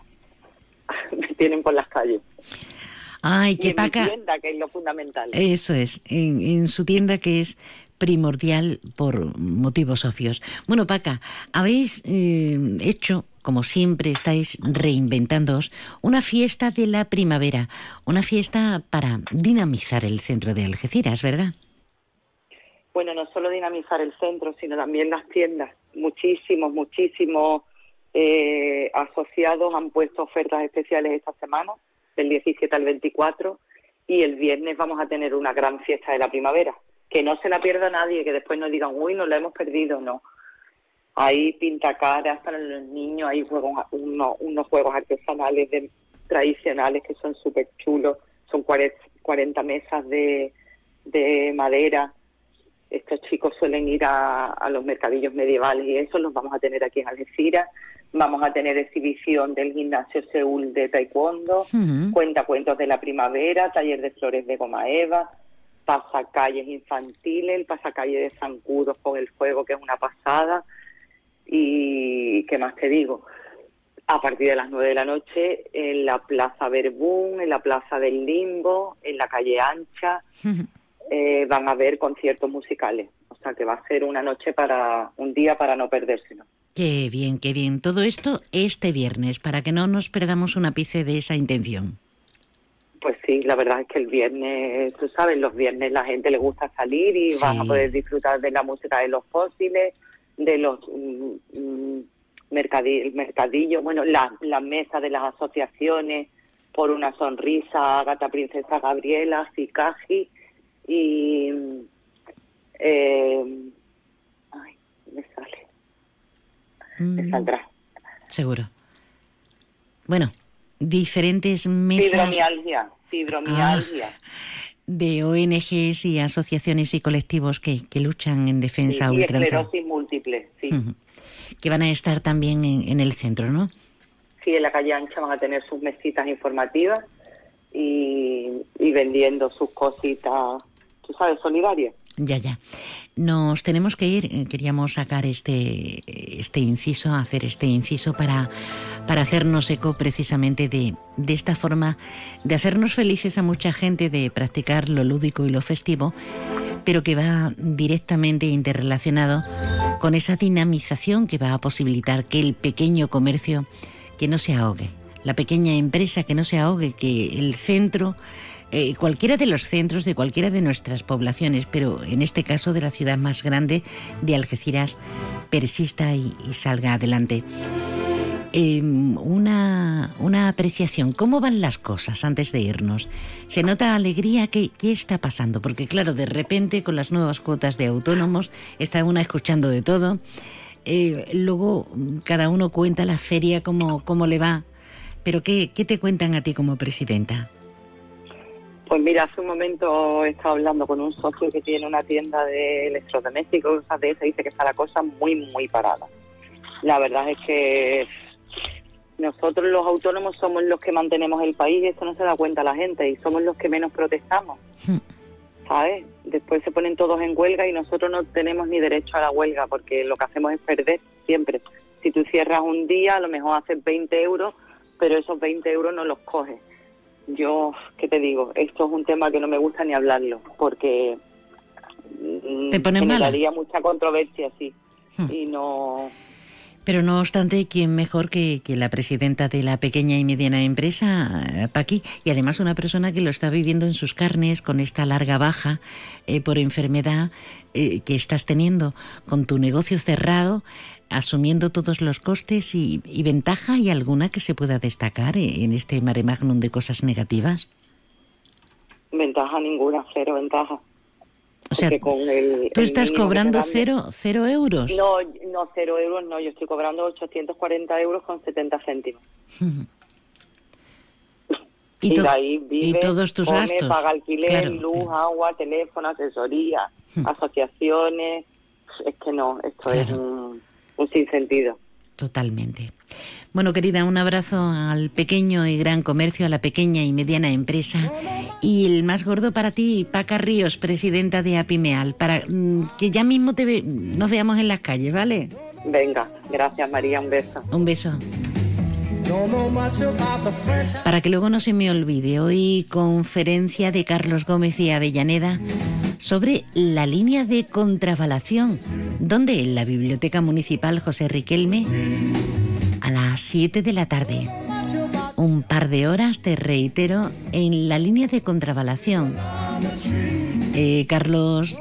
me tienen por las calles. Ay, y que en Paca. mi tienda, que es lo fundamental. Eso es, en, en su tienda que es primordial por motivos obvios. Bueno, Paca, habéis eh, hecho, como siempre estáis reinventándoos, una fiesta de la primavera, una fiesta para dinamizar el centro de Algeciras, ¿verdad? Bueno, no solo dinamizar el centro, sino también las tiendas. Muchísimos, muchísimos eh, asociados han puesto ofertas especiales esta semana, del 17 al 24, y el viernes vamos a tener una gran fiesta de la primavera. Que no se la pierda nadie, que después no digan, uy, nos la hemos perdido, no. Hay pintacaras para los niños, hay juegos, uno- unos juegos artesanales tradicionales que son súper chulos, son 40, 40 mesas de, de madera. Estos chicos suelen ir a, a los mercadillos medievales y eso los vamos a tener aquí en Algeciras. Vamos a tener exhibición del gimnasio Seúl de Taekwondo, Ujú. cuentacuentos de la primavera, taller de flores de goma eva, pasacalles infantiles, el pasacalle de zancudos con el fuego, que es una pasada. Y qué más te digo, a partir de las nueve de la noche en la Plaza Verbún, en la Plaza del Limbo, en la calle Ancha, eh, van a haber conciertos musicales. O sea que va a ser una noche para, un día para no perdérselo. Qué bien, qué bien. Todo esto este viernes, para que no nos perdamos un ápice de esa intención. Pues sí, la verdad es que el viernes, tú sabes, los viernes la gente le gusta salir y Sí. van a poder disfrutar de la música de los fósiles, de los mm, mm, mercadi- el mercadillo, bueno, la, la mesa de las asociaciones, por una sonrisa, Gata Princesa Gabriela, Sikaji y... eh, ay, me sale, Mm, saldrá. seguro. Bueno, diferentes mesas Fibromialgia, fibromialgia. de ONGs y asociaciones y colectivos que, que luchan en defensa y ultranza. esclerosis múltiple, sí. Que van a estar también en, en el centro, ¿no? Sí, en la calle Ancha van a tener sus mesitas informativas y, y vendiendo sus cositas, tú sabes, solidarias. Ya, ya. Nos tenemos que ir. Queríamos sacar este, este inciso, hacer este inciso para, para hacernos eco precisamente de, de esta forma de hacernos felices a mucha gente, de practicar lo lúdico y lo festivo, pero que va directamente interrelacionado con esa dinamización que va a posibilitar que el pequeño comercio que no se ahogue, la pequeña empresa que no se ahogue, que el centro eh, cualquiera de los centros de cualquiera de nuestras poblaciones, pero en este caso de la ciudad más grande de Algeciras, persista y, salga adelante. Eh, una, una apreciación, ¿cómo van las cosas antes de irnos? ¿Se nota alegría? ¿Qué, ¿Qué está pasando? Porque claro, de repente con las nuevas cuotas de autónomos está una escuchando de todo. Eh, luego cada uno cuenta la feria cómo, cómo le va. Pero ¿qué, ¿qué te cuentan a ti como presidenta? Pues mira, hace un momento he estado hablando con un socio que tiene una tienda de electrodomésticos, cosas de esas, y dice que está la cosa muy, muy parada. La verdad es que nosotros los autónomos somos los que mantenemos el país y esto no se da cuenta la gente y somos los que menos protestamos. ¿Sabes? Después se ponen todos en huelga y nosotros no tenemos ni derecho a la huelga porque lo que hacemos es perder siempre. Si tú cierras un día, a lo mejor haces 20 euros, pero esos 20 euros no los coges. Yo, ¿qué te digo? Esto es un tema que no me gusta ni hablarlo porque mm, ¿Te mala? generaría mucha controversia, sí. Y no... Pero no obstante, ¿quién mejor que, que la presidenta de la pequeña y mediana empresa, eh, Paqui? Y además una persona que lo está viviendo en sus carnes con esta larga baja eh, por enfermedad eh, que estás teniendo, con tu negocio cerrado, asumiendo todos los costes y, y ventaja y alguna que se pueda destacar en este mare magnum de cosas negativas. Ventaja ninguna, cero ventaja. O sea, Porque con el- Tú el estás cobrando cero, cero euros. No, no, cero euros no, yo estoy cobrando 840 euros con 70 céntimos. Y Y, de ahí y todos tus come, gastos. paga alquiler, Claro, luz, agua, teléfono, asesoría, asociaciones. Es que no, esto es un, un sinsentido. Totalmente. Bueno, querida, un abrazo al pequeño y gran comercio, a la pequeña y mediana empresa. Y el más gordo para ti, Paca Ríos, presidenta de Apimeal, para mm, que ya mismo te ve- nos veamos en las calles, ¿vale? Venga, gracias María, un beso. Un beso. Para que luego no se me olvide, hoy conferencia de Carlos Gómez y Avellaneda sobre la línea de contravalación. ¿Dónde? En la Biblioteca Municipal José Riquelme a las 7 de la tarde. Un par de horas, te reitero, en la línea de contravalación. Eh, Carlos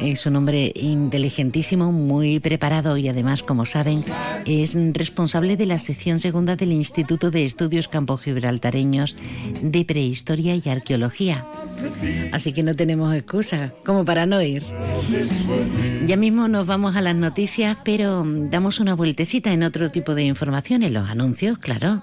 es un hombre inteligentísimo, muy preparado y además, como saben, es responsable de la sección segunda del Instituto de Estudios Campo Gibraltareños de Prehistoria y Arqueología. Así que no tenemos excusa como para no ir. Ya mismo nos vamos a las noticias, pero damos una vueltecita en otro tipo de información, en los anuncios, claro.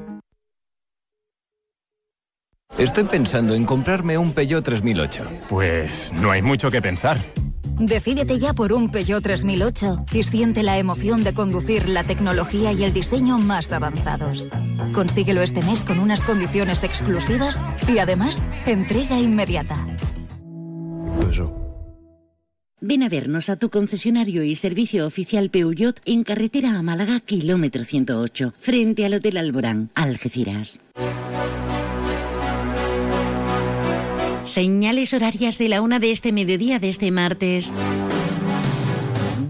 Estoy pensando en comprarme un Peugeot 3008. Pues no hay mucho que pensar. Decídete ya por un Peugeot 3008 y siente la emoción de conducir la tecnología y el diseño más avanzados. Consíguelo este mes con unas condiciones exclusivas y además entrega inmediata. Ven a vernos a tu concesionario y servicio oficial Peugeot en carretera a Málaga, kilómetro 108, frente al Hotel Alborán, Algeciras. Señales horarias de la una de este mediodía de este martes,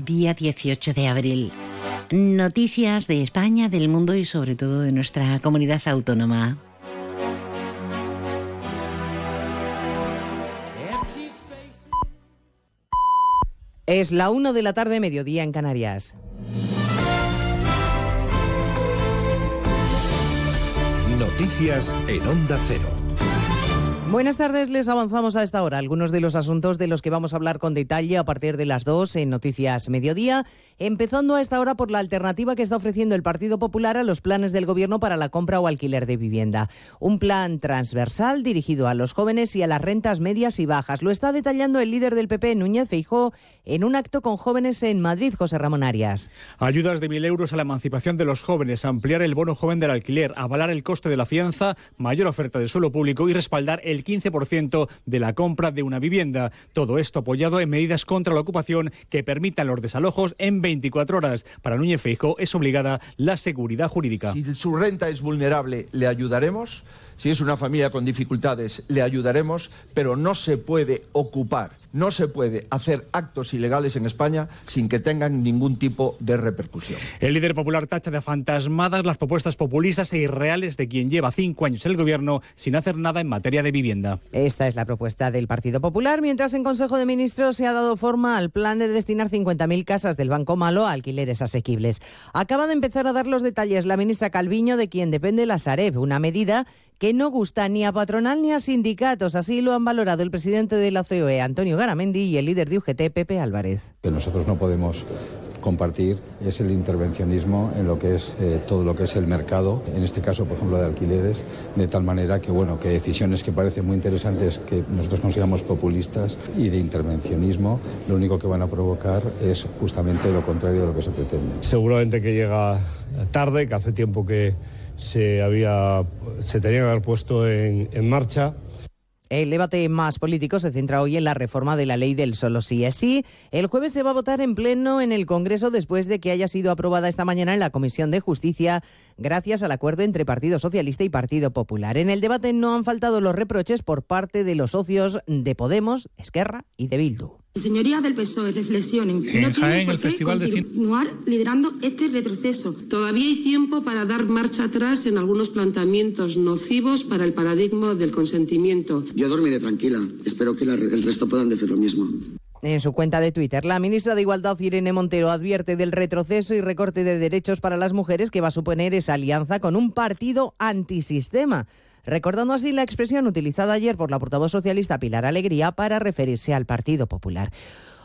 día 18 de abril. Noticias de España, del mundo y sobre todo de nuestra comunidad autónoma. Es la una de la tarde, mediodía en Canarias. Noticias en Onda Cero. Buenas tardes, les avanzamos a esta hora algunos de los asuntos de los que vamos a hablar con detalle a partir de las 2 en Noticias Mediodía, empezando a esta hora por la alternativa que está ofreciendo el Partido Popular a los planes del Gobierno para la compra o alquiler de vivienda. Un plan transversal dirigido a los jóvenes y a las rentas medias y bajas. Lo está detallando el líder del PP, Núñez Feijó, en un acto con jóvenes en Madrid, José Ramón Arias. Ayudas de mil euros a la emancipación de los jóvenes, ampliar el bono joven del alquiler, avalar el coste de la fianza, mayor oferta de suelo público y respaldar el 15% de la compra de una vivienda. Todo esto apoyado en medidas contra la ocupación que permitan los desalojos en 24 horas. Para Núñez Feijóo es obligada la seguridad jurídica. Si su renta es vulnerable, le ayudaremos. Si es una familia con dificultades, le ayudaremos, pero no se puede ocupar, no se puede hacer actos ilegales en España sin que tengan ningún tipo de repercusión. El líder popular tacha de fantasmadas las propuestas populistas e irreales de quien lleva cinco años en el gobierno sin hacer nada en materia de vivienda. Esta es la propuesta del Partido Popular, mientras en Consejo de Ministros se ha dado forma al plan de destinar 50.000 casas del Banco Malo a alquileres asequibles. Acaba de empezar a dar los detalles la ministra Calviño, de quien depende la Sareb, una medida que no gusta ni a patronal ni a sindicatos. Así lo han valorado el presidente de la COE, Antonio Garamendi, y el líder de UGT, Pepe Álvarez. Que nosotros no podemos compartir es el intervencionismo en lo que es eh, todo lo que es el mercado, en este caso, por ejemplo, de alquileres, de tal manera que, bueno, que decisiones que parecen muy interesantes que nosotros consideramos populistas y de intervencionismo, lo único que van a provocar es justamente lo contrario de lo que se pretende. Seguramente que llega tarde, que hace tiempo que se, había, se tenía que haber puesto en, en marcha. El debate más político se centra hoy en la reforma de la ley del solo sí es sí. El jueves se va a votar en pleno en el Congreso después de que haya sido aprobada esta mañana en la Comisión de Justicia gracias al acuerdo entre Partido Socialista y Partido Popular. En el debate no han faltado los reproches por parte de los socios de Podemos, Esquerra y de Bildu. Señorías del PSOE, reflexionen. En no Jaén, el Festival de Cine- continuar liderando este retroceso. Todavía hay tiempo para dar marcha atrás en algunos planteamientos nocivos para el paradigma del consentimiento. Yo dormiré tranquila. Espero que la- el resto puedan decir lo mismo. En su cuenta de Twitter, la ministra de Igualdad, Irene Montero, advierte del retroceso y recorte de derechos para las mujeres que va a suponer esa alianza con un partido antisistema, recordando así la expresión utilizada ayer por la portavoz socialista Pilar Alegría para referirse al Partido Popular.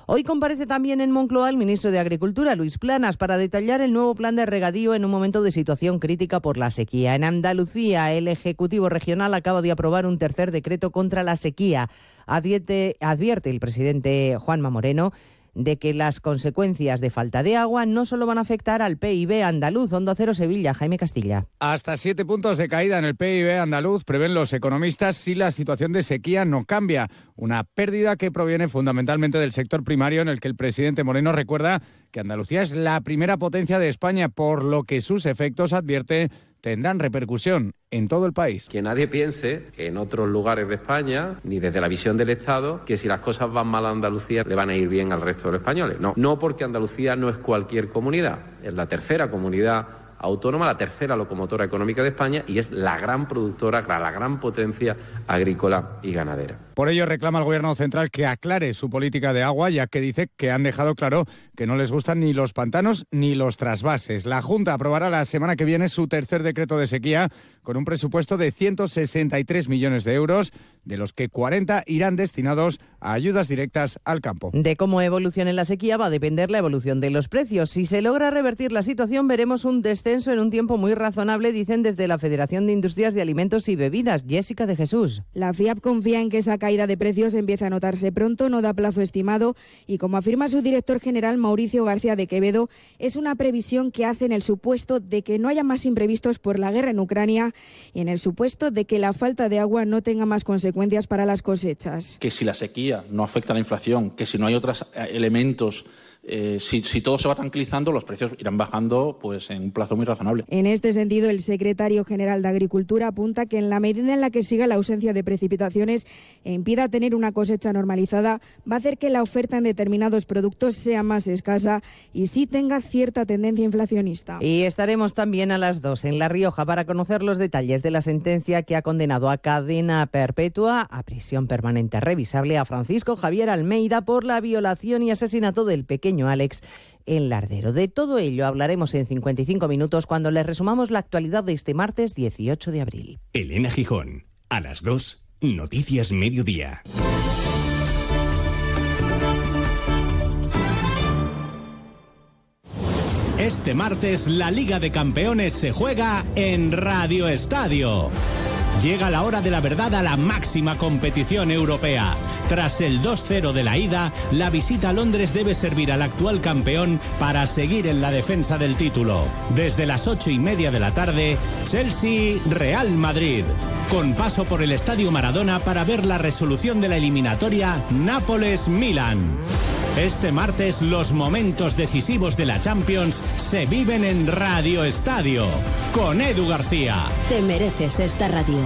Hoy comparece también en Moncloa el ministro de Agricultura, Luis Planas, para detallar el nuevo plan de regadío en un momento de situación crítica por la sequía. En Andalucía, el Ejecutivo Regional acaba de aprobar un tercer decreto contra la sequía. Advierte, advierte el presidente Juanma Moreno de que las consecuencias de falta de agua no solo van a afectar al PIB andaluz. Onda Cero Sevilla, Jaime Castilla. Hasta siete puntos de caída en el PIB andaluz prevén los economistas si la situación de sequía no cambia. Una pérdida que proviene fundamentalmente del sector primario en el que el presidente Moreno recuerda que Andalucía es la primera potencia de España, por lo que sus efectos, advierte, tendrán repercusión en todo el país. Que nadie piense que en otros lugares de España, ni desde la visión del Estado, que si las cosas van mal a Andalucía le van a ir bien al resto de los españoles. No, no porque Andalucía no es cualquier comunidad, es la tercera comunidad autónoma, la tercera locomotora económica de España y es la gran productora, la gran potencia agrícola y ganadera. Por ello reclama al Gobierno central que aclare su política de agua, ya que dice que han dejado claro que no les gustan ni los pantanos ni los trasvases. La Junta aprobará la semana que viene su tercer decreto de sequía con un presupuesto de 163 millones de euros, de los que 40 irán destinados a ayudas directas al campo. De cómo evolucione la sequía va a depender la evolución de los precios. Si se logra revertir la situación, veremos un descenso en un tiempo muy razonable, dicen desde la Federación de Industrias de Alimentos y Bebidas. Jessica de Jesús. La FIAP confía en que esa caída de precios empiece a notarse pronto, no da plazo estimado y, como afirma su director general Mauricio García de Quevedo, es una previsión que hace en el supuesto de que no haya más imprevistos por la guerra en Ucrania y en el supuesto de que la falta de agua no tenga más consecuencias para las cosechas. que si la sequía no afecta a la inflación, que si no hay otros eh, elementos, eh, si, si todo se va tranquilizando, los precios irán bajando pues en un plazo muy razonable. En este sentido, el secretario general de Agricultura apunta que en la medida en la que siga la ausencia de precipitaciones e impida tener una cosecha normalizada, va a hacer que la oferta en determinados productos sea más escasa y sí tenga cierta tendencia inflacionista. Y estaremos también a las dos en La Rioja para conocer los detalles de la sentencia que ha condenado a cadena perpetua a prisión permanente revisable a Francisco Javier Almeida por la violación y asesinato del pequeño Alex en Lardero. De todo ello hablaremos en 55 minutos cuando les resumamos la actualidad de este martes 18 de abril. Elena Gijón, a las 2 Noticias Mediodía. Este martes la Liga de Campeones se juega en Radio Estadio. Llega la hora de la verdad a la máxima competición europea. Tras el 2-0 de la ida, la visita a Londres debe servir al actual campeón para seguir en la defensa del título. Desde las ocho y media de la tarde, Chelsea-Real Madrid. Con paso por el Estadio Maradona para ver la resolución de la eliminatoria Nápoles-Milan. Este martes los momentos decisivos de la Champions se viven en Radio Estadio con Edu García. Te mereces esta radio.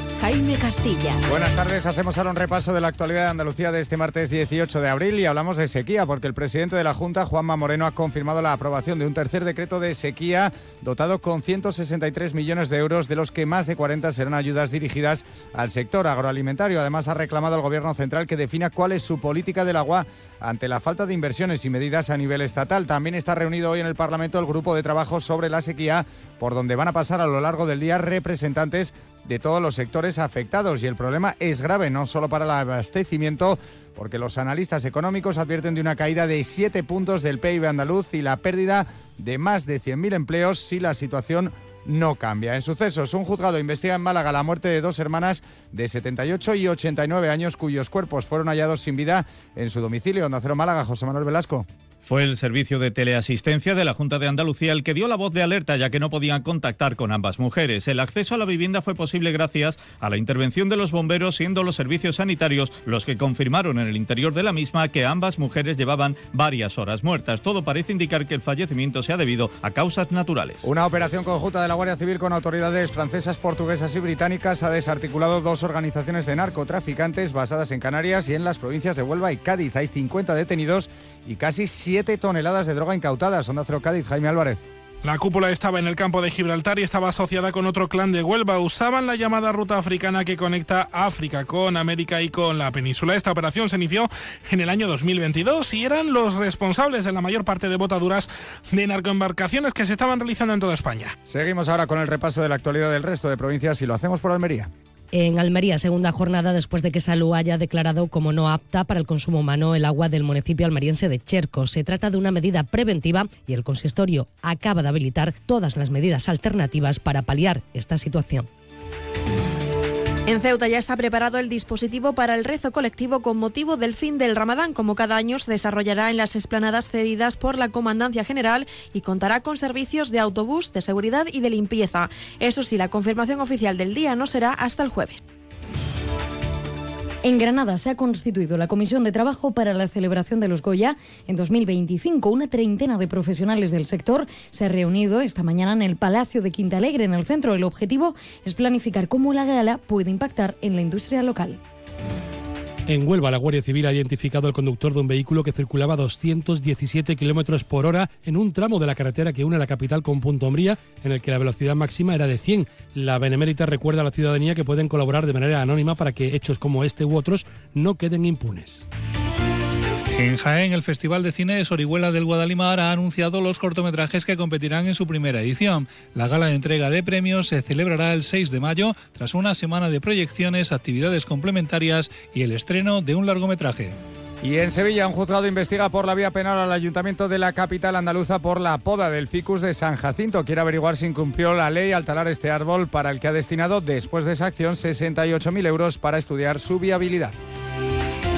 Jaime Castilla. Buenas tardes, hacemos ahora un repaso de la actualidad de Andalucía de este martes 18 de abril y hablamos de sequía porque el presidente de la Junta, Juanma Moreno, ha confirmado la aprobación de un tercer decreto de sequía dotado con 163 millones de euros, de los que más de 40 serán ayudas dirigidas al sector agroalimentario. Además, ha reclamado al Gobierno central que defina cuál es su política del agua ante la falta de inversiones y medidas a nivel estatal. También está reunido hoy en el Parlamento el grupo de trabajo sobre la sequía, por donde van a pasar a lo largo del día representantes de todos los sectores afectados y el problema es grave no solo para el abastecimiento porque los analistas económicos advierten de una caída de 7 puntos del PIB andaluz y la pérdida de más de 100.000 empleos si la situación no cambia. En sucesos, un juzgado investiga en Málaga la muerte de dos hermanas de 78 y 89 años cuyos cuerpos fueron hallados sin vida en su domicilio. Onda Cero Málaga, José Manuel Velasco. Fue el servicio de teleasistencia de la Junta de Andalucía el que dio la voz de alerta ya que no podían contactar con ambas mujeres. El acceso a la vivienda fue posible gracias a la intervención de los bomberos, siendo los servicios sanitarios los que confirmaron en el interior de la misma que ambas mujeres llevaban varias horas muertas. Todo parece indicar que el fallecimiento se ha debido a causas naturales. Una operación conjunta de la Guardia Civil con autoridades francesas, portuguesas y británicas ha desarticulado dos organizaciones de narcotraficantes basadas en Canarias y en las provincias de Huelva y Cádiz. Hay 50 detenidos y casi 7 toneladas de droga incautadas. Onda Cero Cádiz, Jaime Álvarez. La cúpula estaba en el campo de Gibraltar y estaba asociada con otro clan de Huelva. Usaban la llamada ruta africana que conecta África con América y con la península. Esta operación se inició en el año 2022 y eran los responsables de la mayor parte de botaduras de narcoembarcaciones que se estaban realizando en toda España. Seguimos ahora con el repaso de la actualidad del resto de provincias y lo hacemos por Almería. En Almería, segunda jornada después de que Salud haya declarado como no apta para el consumo humano el agua del municipio almeriense de Cherco. Se trata de una medida preventiva y el consistorio acaba de habilitar todas las medidas alternativas para paliar esta situación. En Ceuta ya está preparado el dispositivo para el rezo colectivo con motivo del fin del Ramadán. Como cada año se desarrollará en las explanadas cedidas por la Comandancia General y contará con servicios de autobús, de seguridad y de limpieza. Eso sí, la confirmación oficial del día no será hasta el jueves. En Granada se ha constituido la Comisión de Trabajo para la celebración de los Goya en 2025. Una treintena de profesionales del sector se ha reunido esta mañana en el Palacio de Quinta Alegre, en el centro. El objetivo es planificar cómo la gala puede impactar en la industria local. En Huelva, la Guardia Civil ha identificado al conductor de un vehículo que circulaba a 217 kilómetros por hora en un tramo de la carretera que une la capital con Punto Umbría, en el que la velocidad máxima era de 100. La Benemérita recuerda a la ciudadanía que pueden colaborar de manera anónima para que hechos como este u otros no queden impunes. En Jaén, el Festival de Cine de Sorihuela del Guadalimar ha anunciado los cortometrajes que competirán en su primera edición. La gala de entrega de premios se celebrará el 6 de mayo, tras una semana de proyecciones, actividades complementarias y el estreno de un largometraje. Y en Sevilla, un juzgado investiga por la vía penal al ayuntamiento de la capital andaluza por la poda del ficus de San Jacinto. Quiere averiguar si incumplió la ley al talar este árbol para el que ha destinado, después de esa acción, 68.000 euros para estudiar su viabilidad.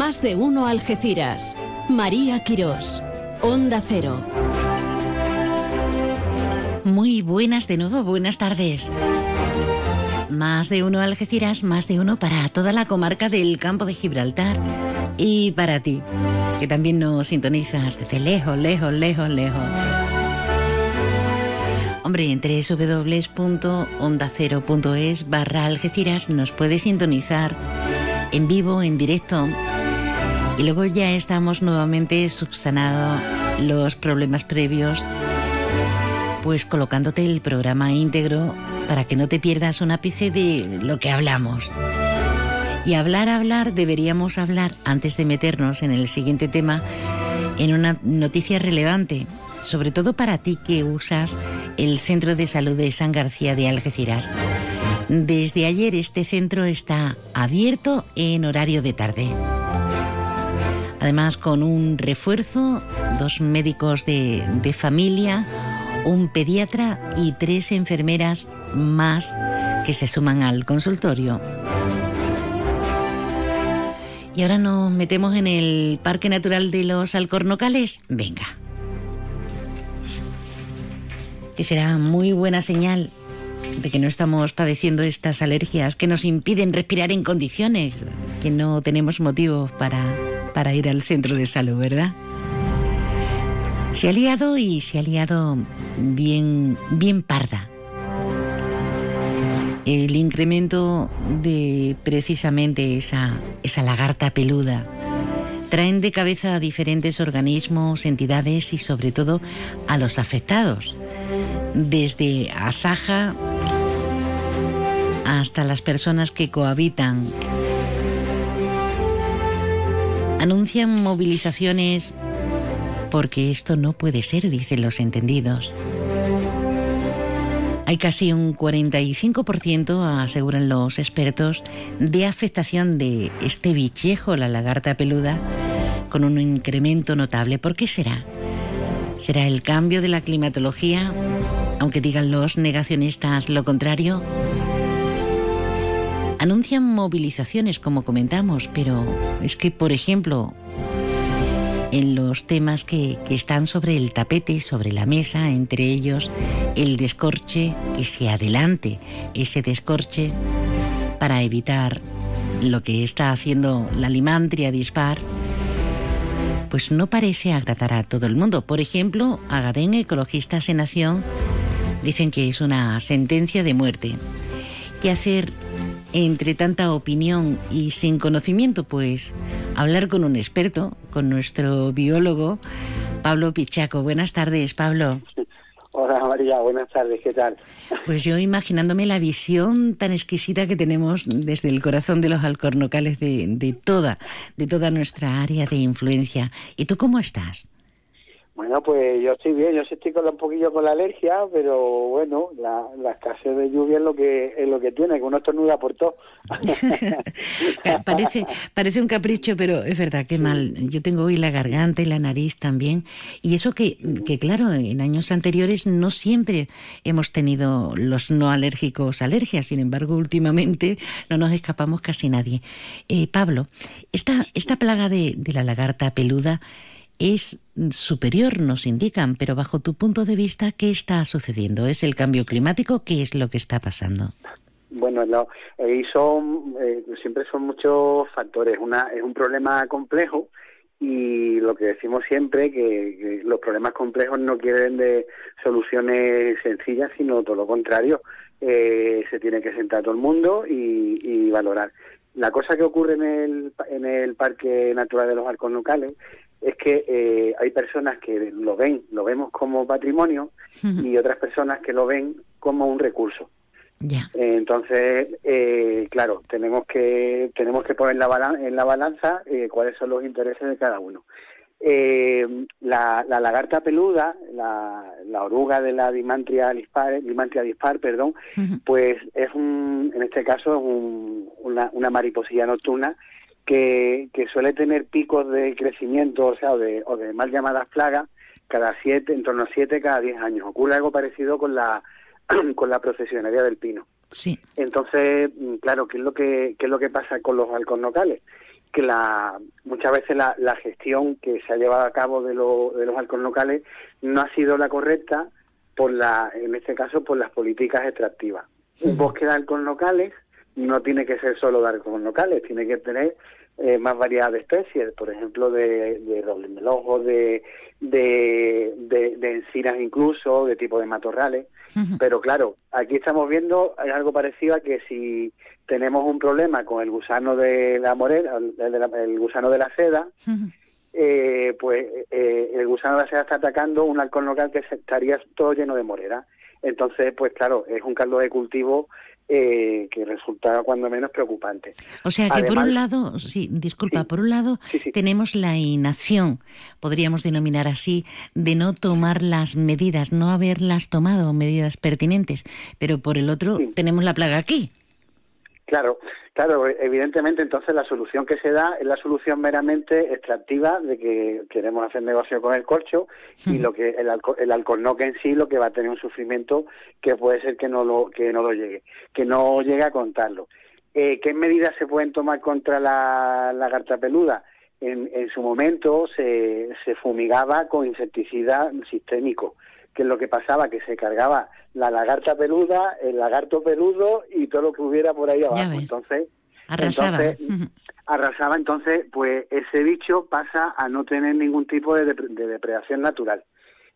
Más de uno Algeciras. María Quirós. Onda Cero. Muy buenas de nuevo, buenas tardes. Más de uno Algeciras, más de uno para toda la comarca del campo de Gibraltar y para ti, que también nos sintonizas desde lejos, lejos, lejos, lejos. Hombre, en www.ondacero.es barra Algeciras nos puedes sintonizar en vivo, en directo. Y luego ya estamos nuevamente subsanado los problemas previos, pues colocándote el programa íntegro para que no te pierdas un ápice de lo que hablamos. Y hablar, hablar, deberíamos hablar, antes de meternos en el siguiente tema, en una noticia relevante, sobre todo para ti que usas el Centro de Salud de San García de Algeciras. Desde ayer este centro está abierto en horario de tarde. Además con un refuerzo, dos médicos de, de familia, un pediatra y tres enfermeras más que se suman al consultorio. Y ahora nos metemos en el Parque Natural de los Alcornocales. Venga. Que será muy buena señal de que no estamos padeciendo estas alergias que nos impiden respirar en condiciones, que no tenemos motivos para, para ir al centro de salud, ¿verdad? Se ha liado y se ha liado bien, bien parda el incremento de precisamente esa, esa lagarta peluda. Traen de cabeza a diferentes organismos, entidades y sobre todo a los afectados, desde Asaja hasta las personas que cohabitan. Anuncian movilizaciones porque esto no puede ser, dicen los entendidos. Hay casi un 45%, aseguran los expertos, de afectación de este bichejo, la lagarta peluda, con un incremento notable. ¿Por qué será? ¿Será el cambio de la climatología? Aunque digan los negacionistas lo contrario. Anuncian movilizaciones, como comentamos, pero es que, por ejemplo, en los temas que, están sobre el tapete, sobre la mesa, entre ellos el descorche, que se adelante ese descorche para evitar lo que está haciendo la limantria dispar, pues no parece agradar a todo el mundo. Por ejemplo, Agadén, Ecologistas en Nación, dicen que es una sentencia de muerte. ¿Qué hacer entre tanta opinión y sin conocimiento? Pues hablar con un experto, con nuestro biólogo, Pablo Pichaco. Buenas tardes, Pablo. Hola María, buenas tardes, ¿qué tal? Pues yo imaginándome la visión tan exquisita que tenemos desde el corazón de los alcornocales de, de toda, de toda nuestra área de influencia. ¿Y tú cómo estás? Bueno, pues yo estoy bien, yo sí estoy con un poquillo con la alergia, pero bueno, la, la escasez de lluvia es lo que es lo que tiene, que uno estornuda por todo. parece, parece un capricho, pero es verdad, qué mal. Yo tengo hoy la garganta y la nariz también, y eso que, que claro, en años anteriores no siempre hemos tenido los no alérgicos alergias, sin embargo, últimamente no nos escapamos casi nadie. Eh, Pablo, esta, esta plaga de, de la lagarta peluda, es superior, nos indican, pero bajo tu punto de vista, ¿qué está sucediendo? ¿Es el cambio climático? ¿Qué es lo que está pasando? Bueno, no, eh, son, siempre son muchos factores. Una, es un problema complejo y lo que decimos siempre, que, que los problemas complejos no quieren de soluciones sencillas, sino todo lo contrario, eh, se tiene que sentar todo el mundo y, y valorar. La cosa que ocurre en el, en el Parque Natural de los Arcos Locales es que eh, hay personas que lo ven, lo vemos como patrimonio y otras personas que lo ven como un recurso. Eh, entonces, eh, claro, tenemos que tenemos que poner la balan en la balanza eh, cuáles son los intereses de cada uno. Eh, la, la, lagarta peluda, la, la, oruga de la Dimantria dispar, Dimantria dispar perdón, pues es un, en este caso es un, una, una mariposilla nocturna que, que suele tener picos de crecimiento, o sea, o de, o de mal llamadas plagas, cada siete, en torno a siete cada diez años. Ocurre algo parecido con la con la profesionaria del pino. Sí. Entonces, mm, claro, ¿qué es lo que qué es lo que pasa con los halcones locales? Que la muchas veces la, la, gestión que se ha llevado a cabo de, lo, de los halcones locales no ha sido la correcta por la, en este caso, por las políticas extractivas. Un bosque de halcones locales no tiene que ser solo de halcones locales, tiene que tener eh, más variedad de especies, por ejemplo, de, de roble melojo, de, de, de, de, encinas incluso, de tipo de matorrales. Pero claro, aquí estamos viendo algo parecido a que si tenemos un problema con el gusano de la morena, el, el gusano de la seda, eh, pues eh, el gusano de la seda está atacando un halcón local que estaría todo lleno de morera. Entonces, pues claro, es un caldo de cultivo eh, que resulta cuando menos preocupante. O sea que Además, por un lado, sí, disculpa, sí, por un lado sí, sí. tenemos la inacción, podríamos denominar así, de no tomar las medidas, no haberlas tomado medidas pertinentes, pero por el otro tenemos la plaga aquí. Claro, claro, evidentemente entonces la solución que se da es la solución meramente extractiva de que queremos hacer negocio con el corcho y lo que el, alco el alcornoque en sí lo que va a tener un sufrimiento que puede ser que no lo que no lo llegue, que no llegue a contarlo. Eh, ¿Qué medidas se pueden tomar contra la lagarta peluda? En, en su momento se, se fumigaba con insecticida sistémico que es lo que pasaba, que se cargaba la lagarta peluda, el lagarto peludo y todo lo que hubiera por ahí abajo. Entonces, arrasaba. Entonces, arrasaba, entonces, pues ese bicho pasa a no tener ningún tipo de, dep de depredación natural.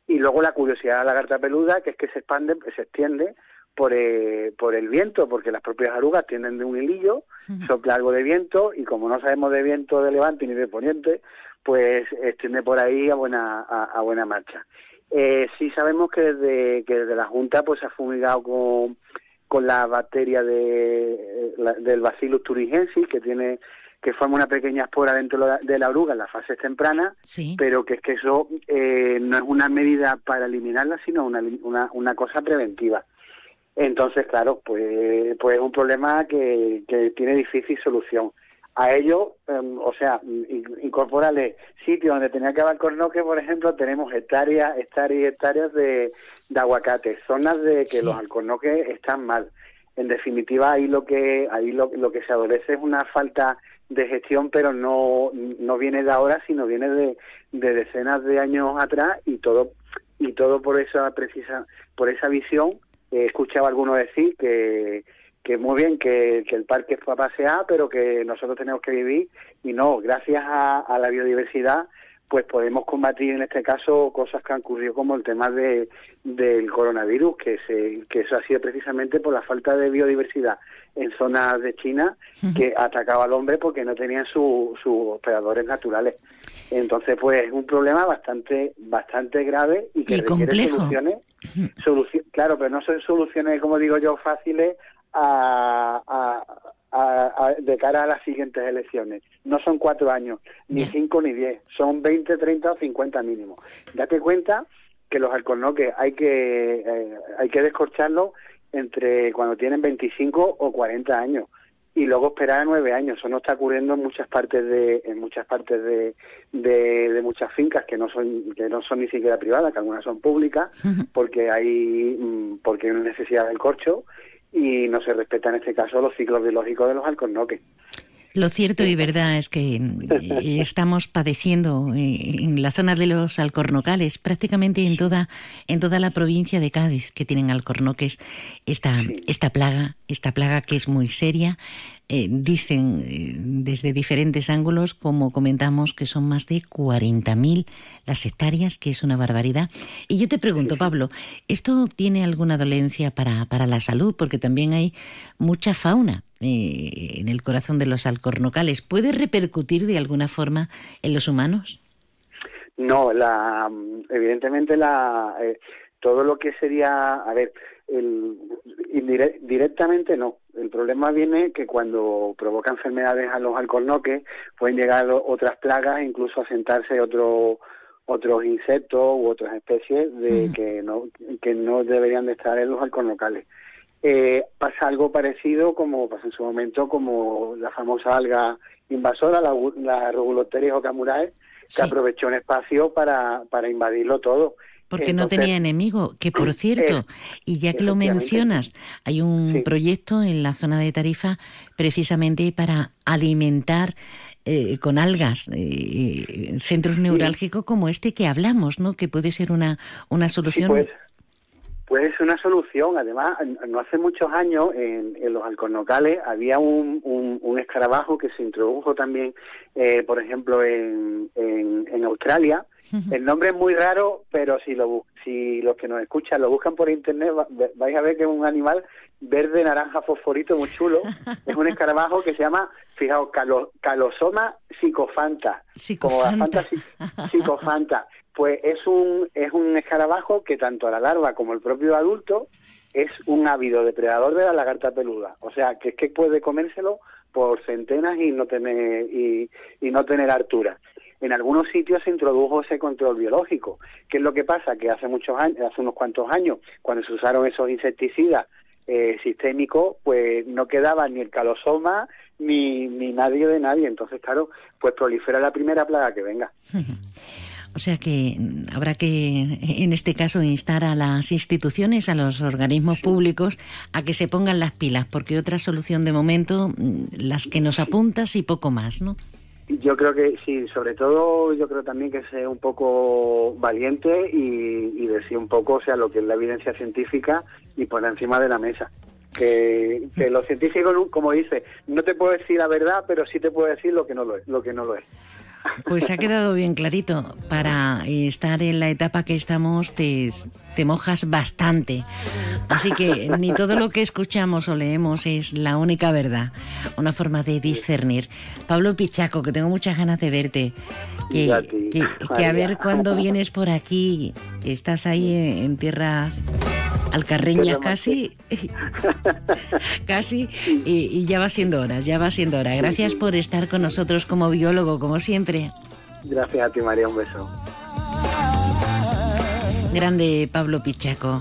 Y luego la curiosidad de la lagarta peluda, que es que se expande, se extiende por, eh, por el viento, porque las propias arugas tienen de un hilillo, uh -huh. sopla algo de viento, y como no sabemos de viento de levante ni de poniente, pues extiende por ahí a buena, a, a buena marcha. Eh, sí sabemos que desde, que desde la Junta pues se ha fumigado con, con la bacteria de, la, del Bacillus thuringiensis, que tiene que forma una pequeña espora dentro de la oruga en las fases tempranas, sí. pero que es que eso eh, no es una medida para eliminarla, sino una, una, una cosa preventiva. Entonces, claro, pues, pues es un problema que, que tiene difícil solución a ello, um, o sea, incorporarle sitios donde tenía que haber cornoque, por ejemplo, tenemos hectáreas, hectáreas y hectáreas de, de aguacate, zonas de que sí. los alcornoques están mal. En definitiva, ahí lo que ahí lo, lo, que se adolece es una falta de gestión, pero no no viene de ahora, sino viene de, de decenas de años atrás y todo y todo por esa precisa por esa visión. He escuchado a algunos decir que que muy bien que, que el parque fue a pasear, pero que nosotros tenemos que vivir y no, gracias a, a, la biodiversidad, pues podemos combatir en este caso cosas que han ocurrido como el tema de, del coronavirus, que, se, que eso ha sido precisamente por la falta de biodiversidad en zonas de China que atacaba al hombre porque no tenían sus su hospedadores naturales. Entonces, pues es un problema bastante bastante grave y que y requiere complejo. soluciones. Soluci claro, pero no son soluciones, como digo yo, fáciles a, a, a, de cara a las siguientes elecciones. No son cuatro años, ni cinco ni diez, son 20, 30 o 50 mínimo. Date cuenta que los alcornoques hay que, eh, hay que descorcharlos entre cuando tienen 25 o 40 años y luego esperar a nueve años. Eso no está ocurriendo en muchas partes de en muchas partes de, de, de, muchas fincas que no son que no son ni siquiera privadas, que algunas son públicas, porque hay mm, porque hay una necesidad del corcho y no se respetan en este caso los ciclos biológicos de los alcornoques. Lo cierto y verdad es que eh, estamos padeciendo eh, en la zona de los alcornocales, prácticamente en toda, en toda la provincia de Cádiz, que tienen alcornoques, esta, esta plaga, esta plaga que es muy seria. Eh, dicen desde diferentes ángulos, como comentamos, que son más de 40.000 las hectáreas, que es una barbaridad. Y yo te pregunto, Pablo, ¿esto tiene alguna dolencia para, para la salud? Porque también hay mucha fauna eh, en el corazón de los alcornocales, ¿puede repercutir de alguna forma en los humanos? No, la, evidentemente la, eh, todo lo que sería, a ver, el, directamente no. El problema viene que cuando provoca enfermedades a los alcornoques pueden llegar otras plagas, incluso a sentarse otro, otros insectos u otras especies de que no que no deberían de estar en los alcornocales. Eh, pasa algo parecido como pasa en su momento como la famosa alga invasora, la, la Reguloteris ocamurae, que aprovechó un espacio para, para invadirlo todo. Porque no tenía enemigo, que por cierto, eh, y ya que lo mencionas, hay un proyecto en la zona de Tarifa precisamente para alimentar eh, con algas centros neurálgicos como este que hablamos, ¿no? Que puede ser una, una solución. Pues, Puede ser una solución. Además, no hace muchos años en, los alcornocales había un, un, escarabajo que se introdujo también, eh, por ejemplo, en, en, Australia. El nombre es muy raro, pero si, lo, si los que nos escuchan lo buscan por internet, vais a ver que es un animal verde, naranja, fosforito, muy chulo. Es un escarabajo que se llama, fijaos, Calosoma psicofanta. Psicofanta. Como psicofanta. Pues es un, es un escarabajo que tanto la larva como el propio adulto es un ávido depredador de la lagarta peluda. O sea, que es que puede comérselo por centenas y no tener, y, no tener altura. En algunos sitios se introdujo ese control biológico. ¿Qué es lo que pasa? Que hace muchos años, hace unos cuantos años, cuando se usaron esos insecticidas eh, sistémicos, pues no quedaba ni el calosoma ni, ni nadie de nadie. Entonces, claro, pues prolifera la primera plaga que venga. O sea que habrá que, en este caso, instar a las instituciones, a los organismos públicos, a que se pongan las pilas, porque otra solución de momento, mm, las que nos apuntas y poco más, ¿no? Yo creo que sí, sobre todo yo creo también que sea un poco valiente y, decir un poco, o sea, lo que es la evidencia científica y poner encima de la mesa. Que, que los científicos, como dice, no te puedo decir la verdad, pero sí te puedo decir lo que no lo es. Lo que no lo es. Pues ha quedado bien clarito. Para estar en la etapa que estamos te, te mojas bastante. Así que ni todo lo que escuchamos o leemos es la única verdad. Una forma de discernir. Pablo Pichaco, que tengo muchas ganas de verte. Que, a ver cuándo vienes por aquí. Que estás ahí en tierra Alcarreña casi, casi, y, ya va siendo hora, ya va siendo hora. Gracias por estar con nosotros como biólogo, como siempre. Gracias a ti, María, un beso. Grande Pablo Pichaco.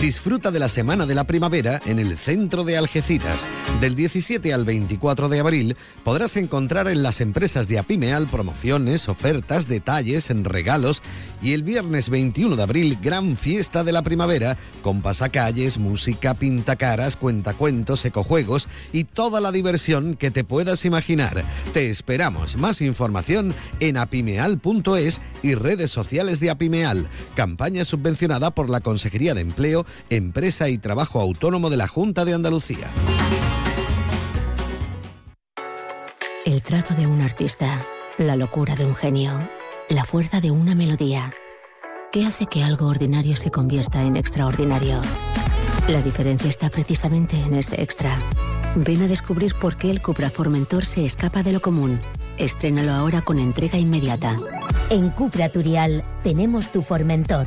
Disfruta de la Semana de la Primavera en el centro de Algeciras. Del 17 al 24 de abril podrás encontrar en las empresas de Apimeal promociones, ofertas, detalles, en regalos y el viernes 21 de abril gran fiesta de la primavera con pasacalles, música, pintacaras, cuentacuentos, ecojuegos y toda la diversión que te puedas imaginar. Te esperamos. Más información en apimeal.es y redes sociales de Apimeal. Campaña subvencionada por la Consejería de Empleo Empresa y Trabajo Autónomo de la Junta de Andalucía. El trazo de un artista, la locura de un genio, la fuerza de una melodía. ¿Qué hace que algo ordinario se convierta en extraordinario? La diferencia está precisamente en ese extra. Ven a descubrir por qué el Cupra Formentor se escapa de lo común. Estrénalo ahora con entrega inmediata. En Cupra Turial tenemos tu Formentor,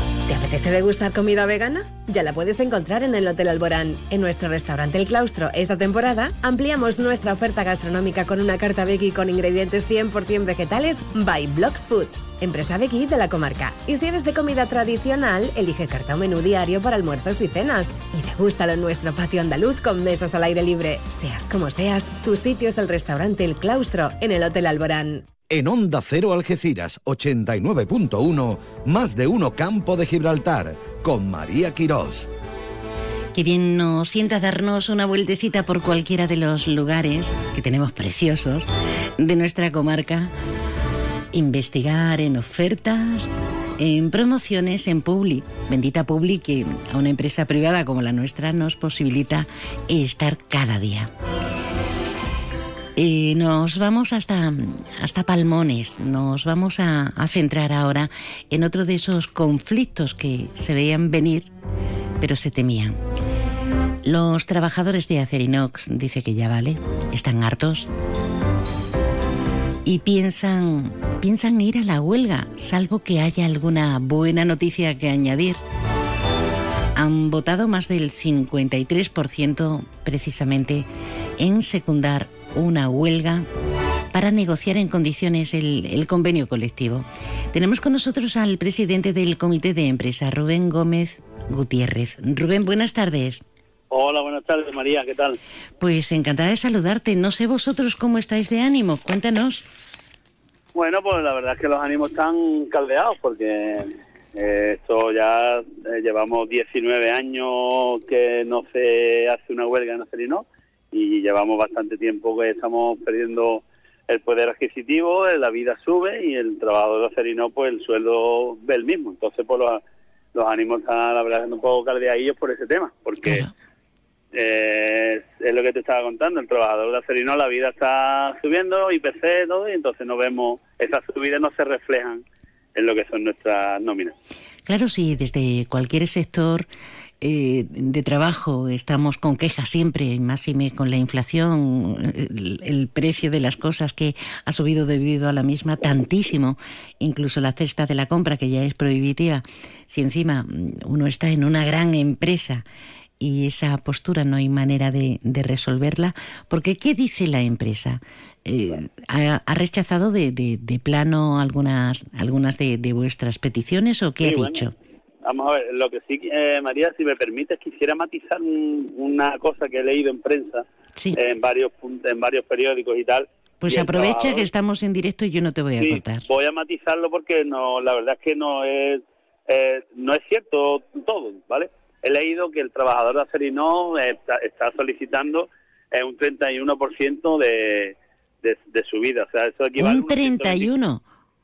¿Te apetece degustar comida vegana? Ya la puedes encontrar en el Hotel Alborán. En nuestro restaurante El Claustro, esta temporada, ampliamos nuestra oferta gastronómica con una carta veggie con ingredientes 100% vegetales by Blocks Foods, empresa veggie de la comarca. Y si eres de comida tradicional, elige carta o menú diario para almuerzos y cenas. Y degústalo en nuestro patio andaluz con mesas al aire libre. Seas como seas, tu sitio es el restaurante El Claustro en el Hotel Alborán. En Onda Cero Algeciras 89.1, más de uno Campo de Gibraltar, con María Quirós. Qué bien nos sienta darnos una vueltecita por cualquiera de los lugares que tenemos preciosos de nuestra comarca. Investigar en ofertas, en promociones, en Publi. Bendita Publi que a una empresa privada como la nuestra nos posibilita estar cada día. Eh, nos vamos hasta, hasta Palmones, nos vamos a, a, centrar ahora en otro de esos conflictos que se veían venir, pero se temían. Los trabajadores de Acerinox dice que ya vale, están hartos y piensan, piensan ir a la huelga, salvo que haya alguna buena noticia que añadir. Han votado más del 53% precisamente en secundar una huelga para negociar en condiciones el, el, convenio colectivo. Tenemos con nosotros al presidente del comité de empresa, Rubén Gómez Gutiérrez. Rubén, buenas tardes. Hola, buenas tardes, María, ¿qué tal? Pues encantada de saludarte. No sé vosotros cómo estáis de ánimo, cuéntanos. Bueno, pues la verdad es que los ánimos están caldeados porque eh, esto ya eh, llevamos 19 años que no se hace una huelga en Acerino y llevamos bastante tiempo que estamos perdiendo el poder adquisitivo, la vida sube y el trabajador de acerino, pues el sueldo ve el mismo. Entonces, pues los, los ánimos están, la verdad, un poco caldeadillos por ese tema, porque eh, es lo que te estaba contando, el trabajador de acerino, la vida está subiendo, IPC, todo, y entonces no vemos, esas subidas no se reflejan en lo que son nuestras nóminas. Claro, sí, desde cualquier sector eh, de trabajo estamos con quejas siempre, más y me con la inflación, el, el, precio de las cosas que ha subido debido a la misma tantísimo, incluso la cesta de la compra que ya es prohibitiva. Si encima uno está en una gran empresa y esa postura no hay manera de, de resolverla, porque ¿qué dice la empresa? Eh, ha, ha, rechazado de, de, de, plano algunas, algunas de, vuestras peticiones o qué sí, ha dicho? Bueno. Vamos a ver, lo que sí, eh, María, si me permites, quisiera matizar un, una cosa que he leído en prensa, sí. en varios en varios periódicos y tal. Pues y aprovecha que estamos en directo y yo no te voy a sí, cortar. Voy a matizarlo porque no, la verdad es que no es eh, no es cierto todo, ¿vale? He leído que el trabajador de Acerino está, está solicitando eh, un 31% de, de, de subida, o sea, eso equivale un 31.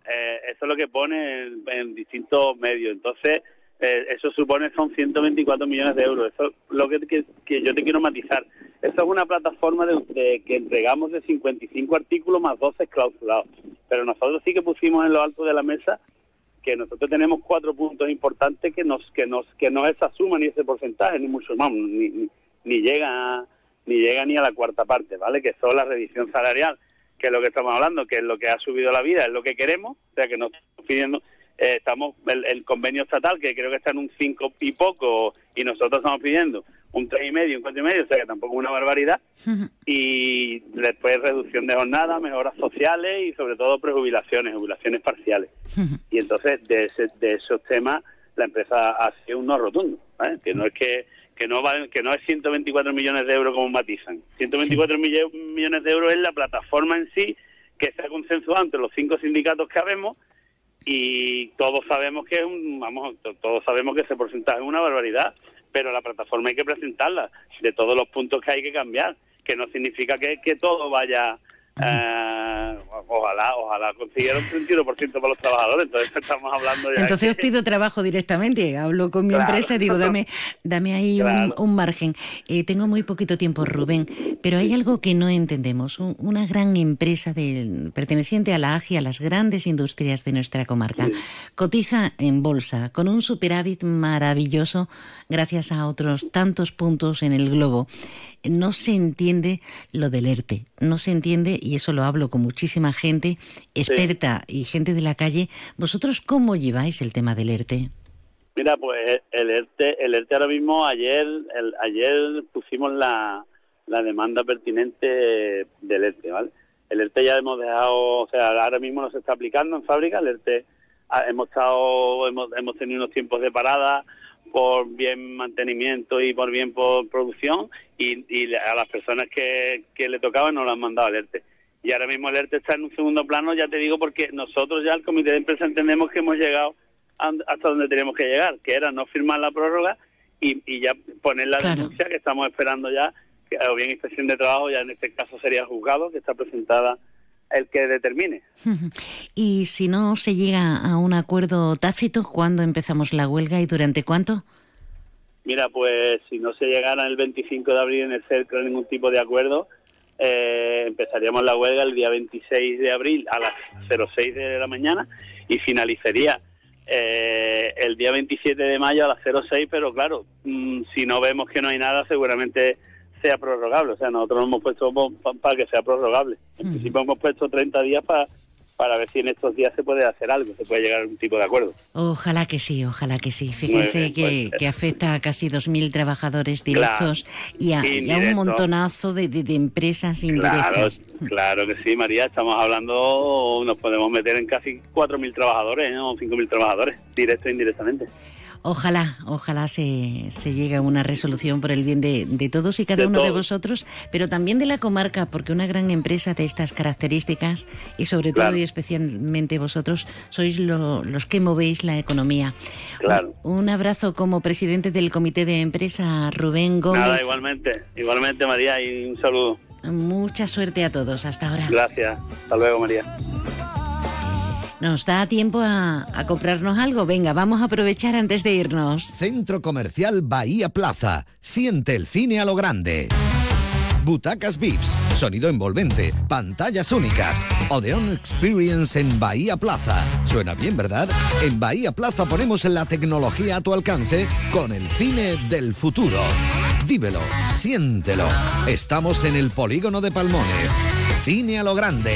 Eh, eso es lo que pone en, en distintos medios. Entonces, eh, eso supone son 124 millones de euros. Eso es lo que, yo te quiero matizar. Eso es una plataforma de, que entregamos de 55 artículos más 12 clausulados. Pero nosotros sí que pusimos en lo alto de la mesa que nosotros tenemos cuatro puntos importantes que nos que nos que no es esa suma ni ese porcentaje ni mucho más ni, ni, ni llega ni llega ni a la cuarta parte, ¿vale? Que son la revisión salarial, que es lo que estamos hablando, que es lo que ha subido la vida, es lo que queremos, o sea que no estamos pidiendo eh, estamos el, el, convenio estatal que creo que está en un 5 y poco y nosotros estamos pidiendo un tres y medio, un cuatro y medio, o sea que tampoco es una barbaridad. Y después reducción de jornada, mejoras sociales y sobre todo prejubilaciones, jubilaciones parciales. Y entonces de, ese, de esos temas la empresa ha sido un no rotundo, que no es que que no va, que no es 124 millones de euros como matizan, 124 sí. millones de euros es la plataforma en sí que se ha consensuado entre los cinco sindicatos que habemos y todos sabemos que un, vamos todos sabemos que ese porcentaje es una barbaridad pero la plataforma hay que presentarla de todos los puntos que hay que cambiar que no significa que, que todo vaya Eh, ojalá, ojalá consiguiera un 31% para los trabajadores, entonces estamos hablando ya... Entonces que- os pido trabajo directamente, hablo con mi Claro. empresa y digo, dame, dame ahí un- Claro. un, margen. Eh, tengo muy poquito tiempo, Rubén, pero hay algo que no entendemos. Un- una gran empresa de- perteneciente a la AGI, a las grandes industrias de nuestra comarca, cotiza en bolsa con un superávit maravilloso gracias a otros tantos puntos en el globo. No se entiende lo del ERTE, no se entiende, y eso lo hablo con muchísima gente experta y gente de la calle. ¿Vosotros cómo lleváis el tema del ERTE? Mira, pues el ERTE, el ERTE ahora mismo, ayer el, ayer pusimos la, la demanda pertinente del ERTE, ¿vale? El ERTE ya hemos dejado, o sea, ahora mismo no se está aplicando en fábrica, el ERTE ah, hemos estado, hemos, hemos tenido unos tiempos de parada por bien mantenimiento y por bien por producción y, y a las personas que, que le tocaban no lo han mandado al ERTE. Y ahora mismo el ERTE está en un segundo plano, ya te digo, porque nosotros ya el comité de empresa entendemos que hemos llegado hasta donde teníamos que llegar, que era no firmar la prórroga y, y ya poner la Claro. denuncia que estamos esperando ya, que, o bien inspección de trabajo, ya en este caso sería juzgado, que está presentada el que determine. Y si no se llega a un acuerdo tácito, ¿cuándo empezamos la huelga y durante cuánto? Mira, pues si no se llegara el 25 de abril en el cerco ningún tipo de acuerdo, eh, empezaríamos la huelga el día 26 de abril a las 06 de la mañana y finalizaría eh, el día 27 de mayo a las 06, pero claro, mm, si no vemos que no hay nada, seguramente sea prorrogable. O sea, nosotros nos hemos puesto para que sea prorrogable. En principio hemos puesto 30 días para para ver si en estos días se puede hacer algo, se puede llegar a un tipo de acuerdo. Ojalá que sí, ojalá que sí. Fíjense bien, que, pues, que afecta a casi 2.000 trabajadores directos y, a, y a un montonazo de, de- de empresas Claro, indirectas. claro que sí, María. Estamos hablando, nos podemos meter en casi 4.000 trabajadores ¿no? o 5.000 trabajadores, directo e indirectamente. Ojalá, ojalá se, se llegue a una resolución por el bien de, de todos y cada De uno de vosotros, pero también de la comarca, porque una gran empresa de estas características y sobre todo y especialmente vosotros sois lo- los que movéis la economía. Claro. Un abrazo como presidente del comité de empresa, Rubén Gómez. Nada, igualmente, igualmente, María, y un saludo. Mucha suerte a todos. Hasta ahora. Gracias. Hasta luego, María. ¿Nos da tiempo a, comprarnos algo? Venga, vamos a aprovechar antes de irnos. Centro Comercial Bahía Plaza. Siente el cine a lo grande. Butacas VIPs, sonido envolvente, pantallas únicas. Odeon Experience en Bahía Plaza. Suena bien, ¿verdad? En Bahía Plaza ponemos la tecnología a tu alcance con el cine del futuro. Vívelo, siéntelo. Estamos en el polígono de Palmones. Cine a lo grande.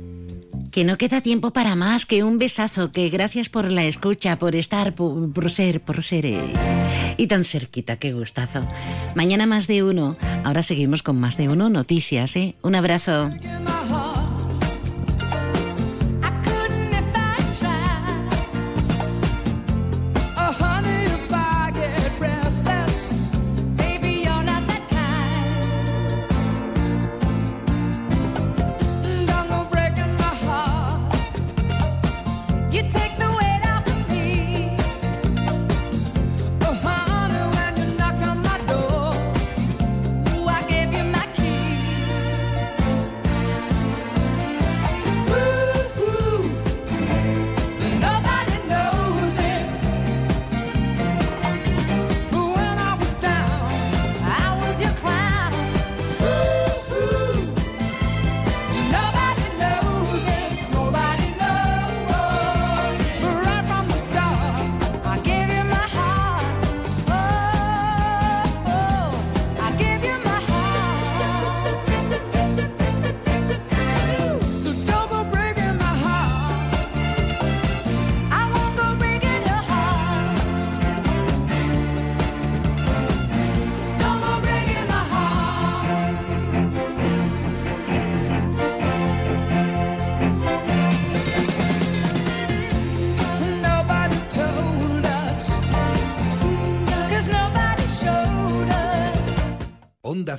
Que no queda tiempo para más que un besazo, que gracias por la escucha, por estar, por, ser, por ser y tan cerquita, qué gustazo. Mañana más de uno, ahora seguimos con más de uno noticias, ¿eh? Un abrazo.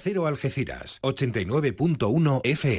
Cero Algeciras, 89.1 FM.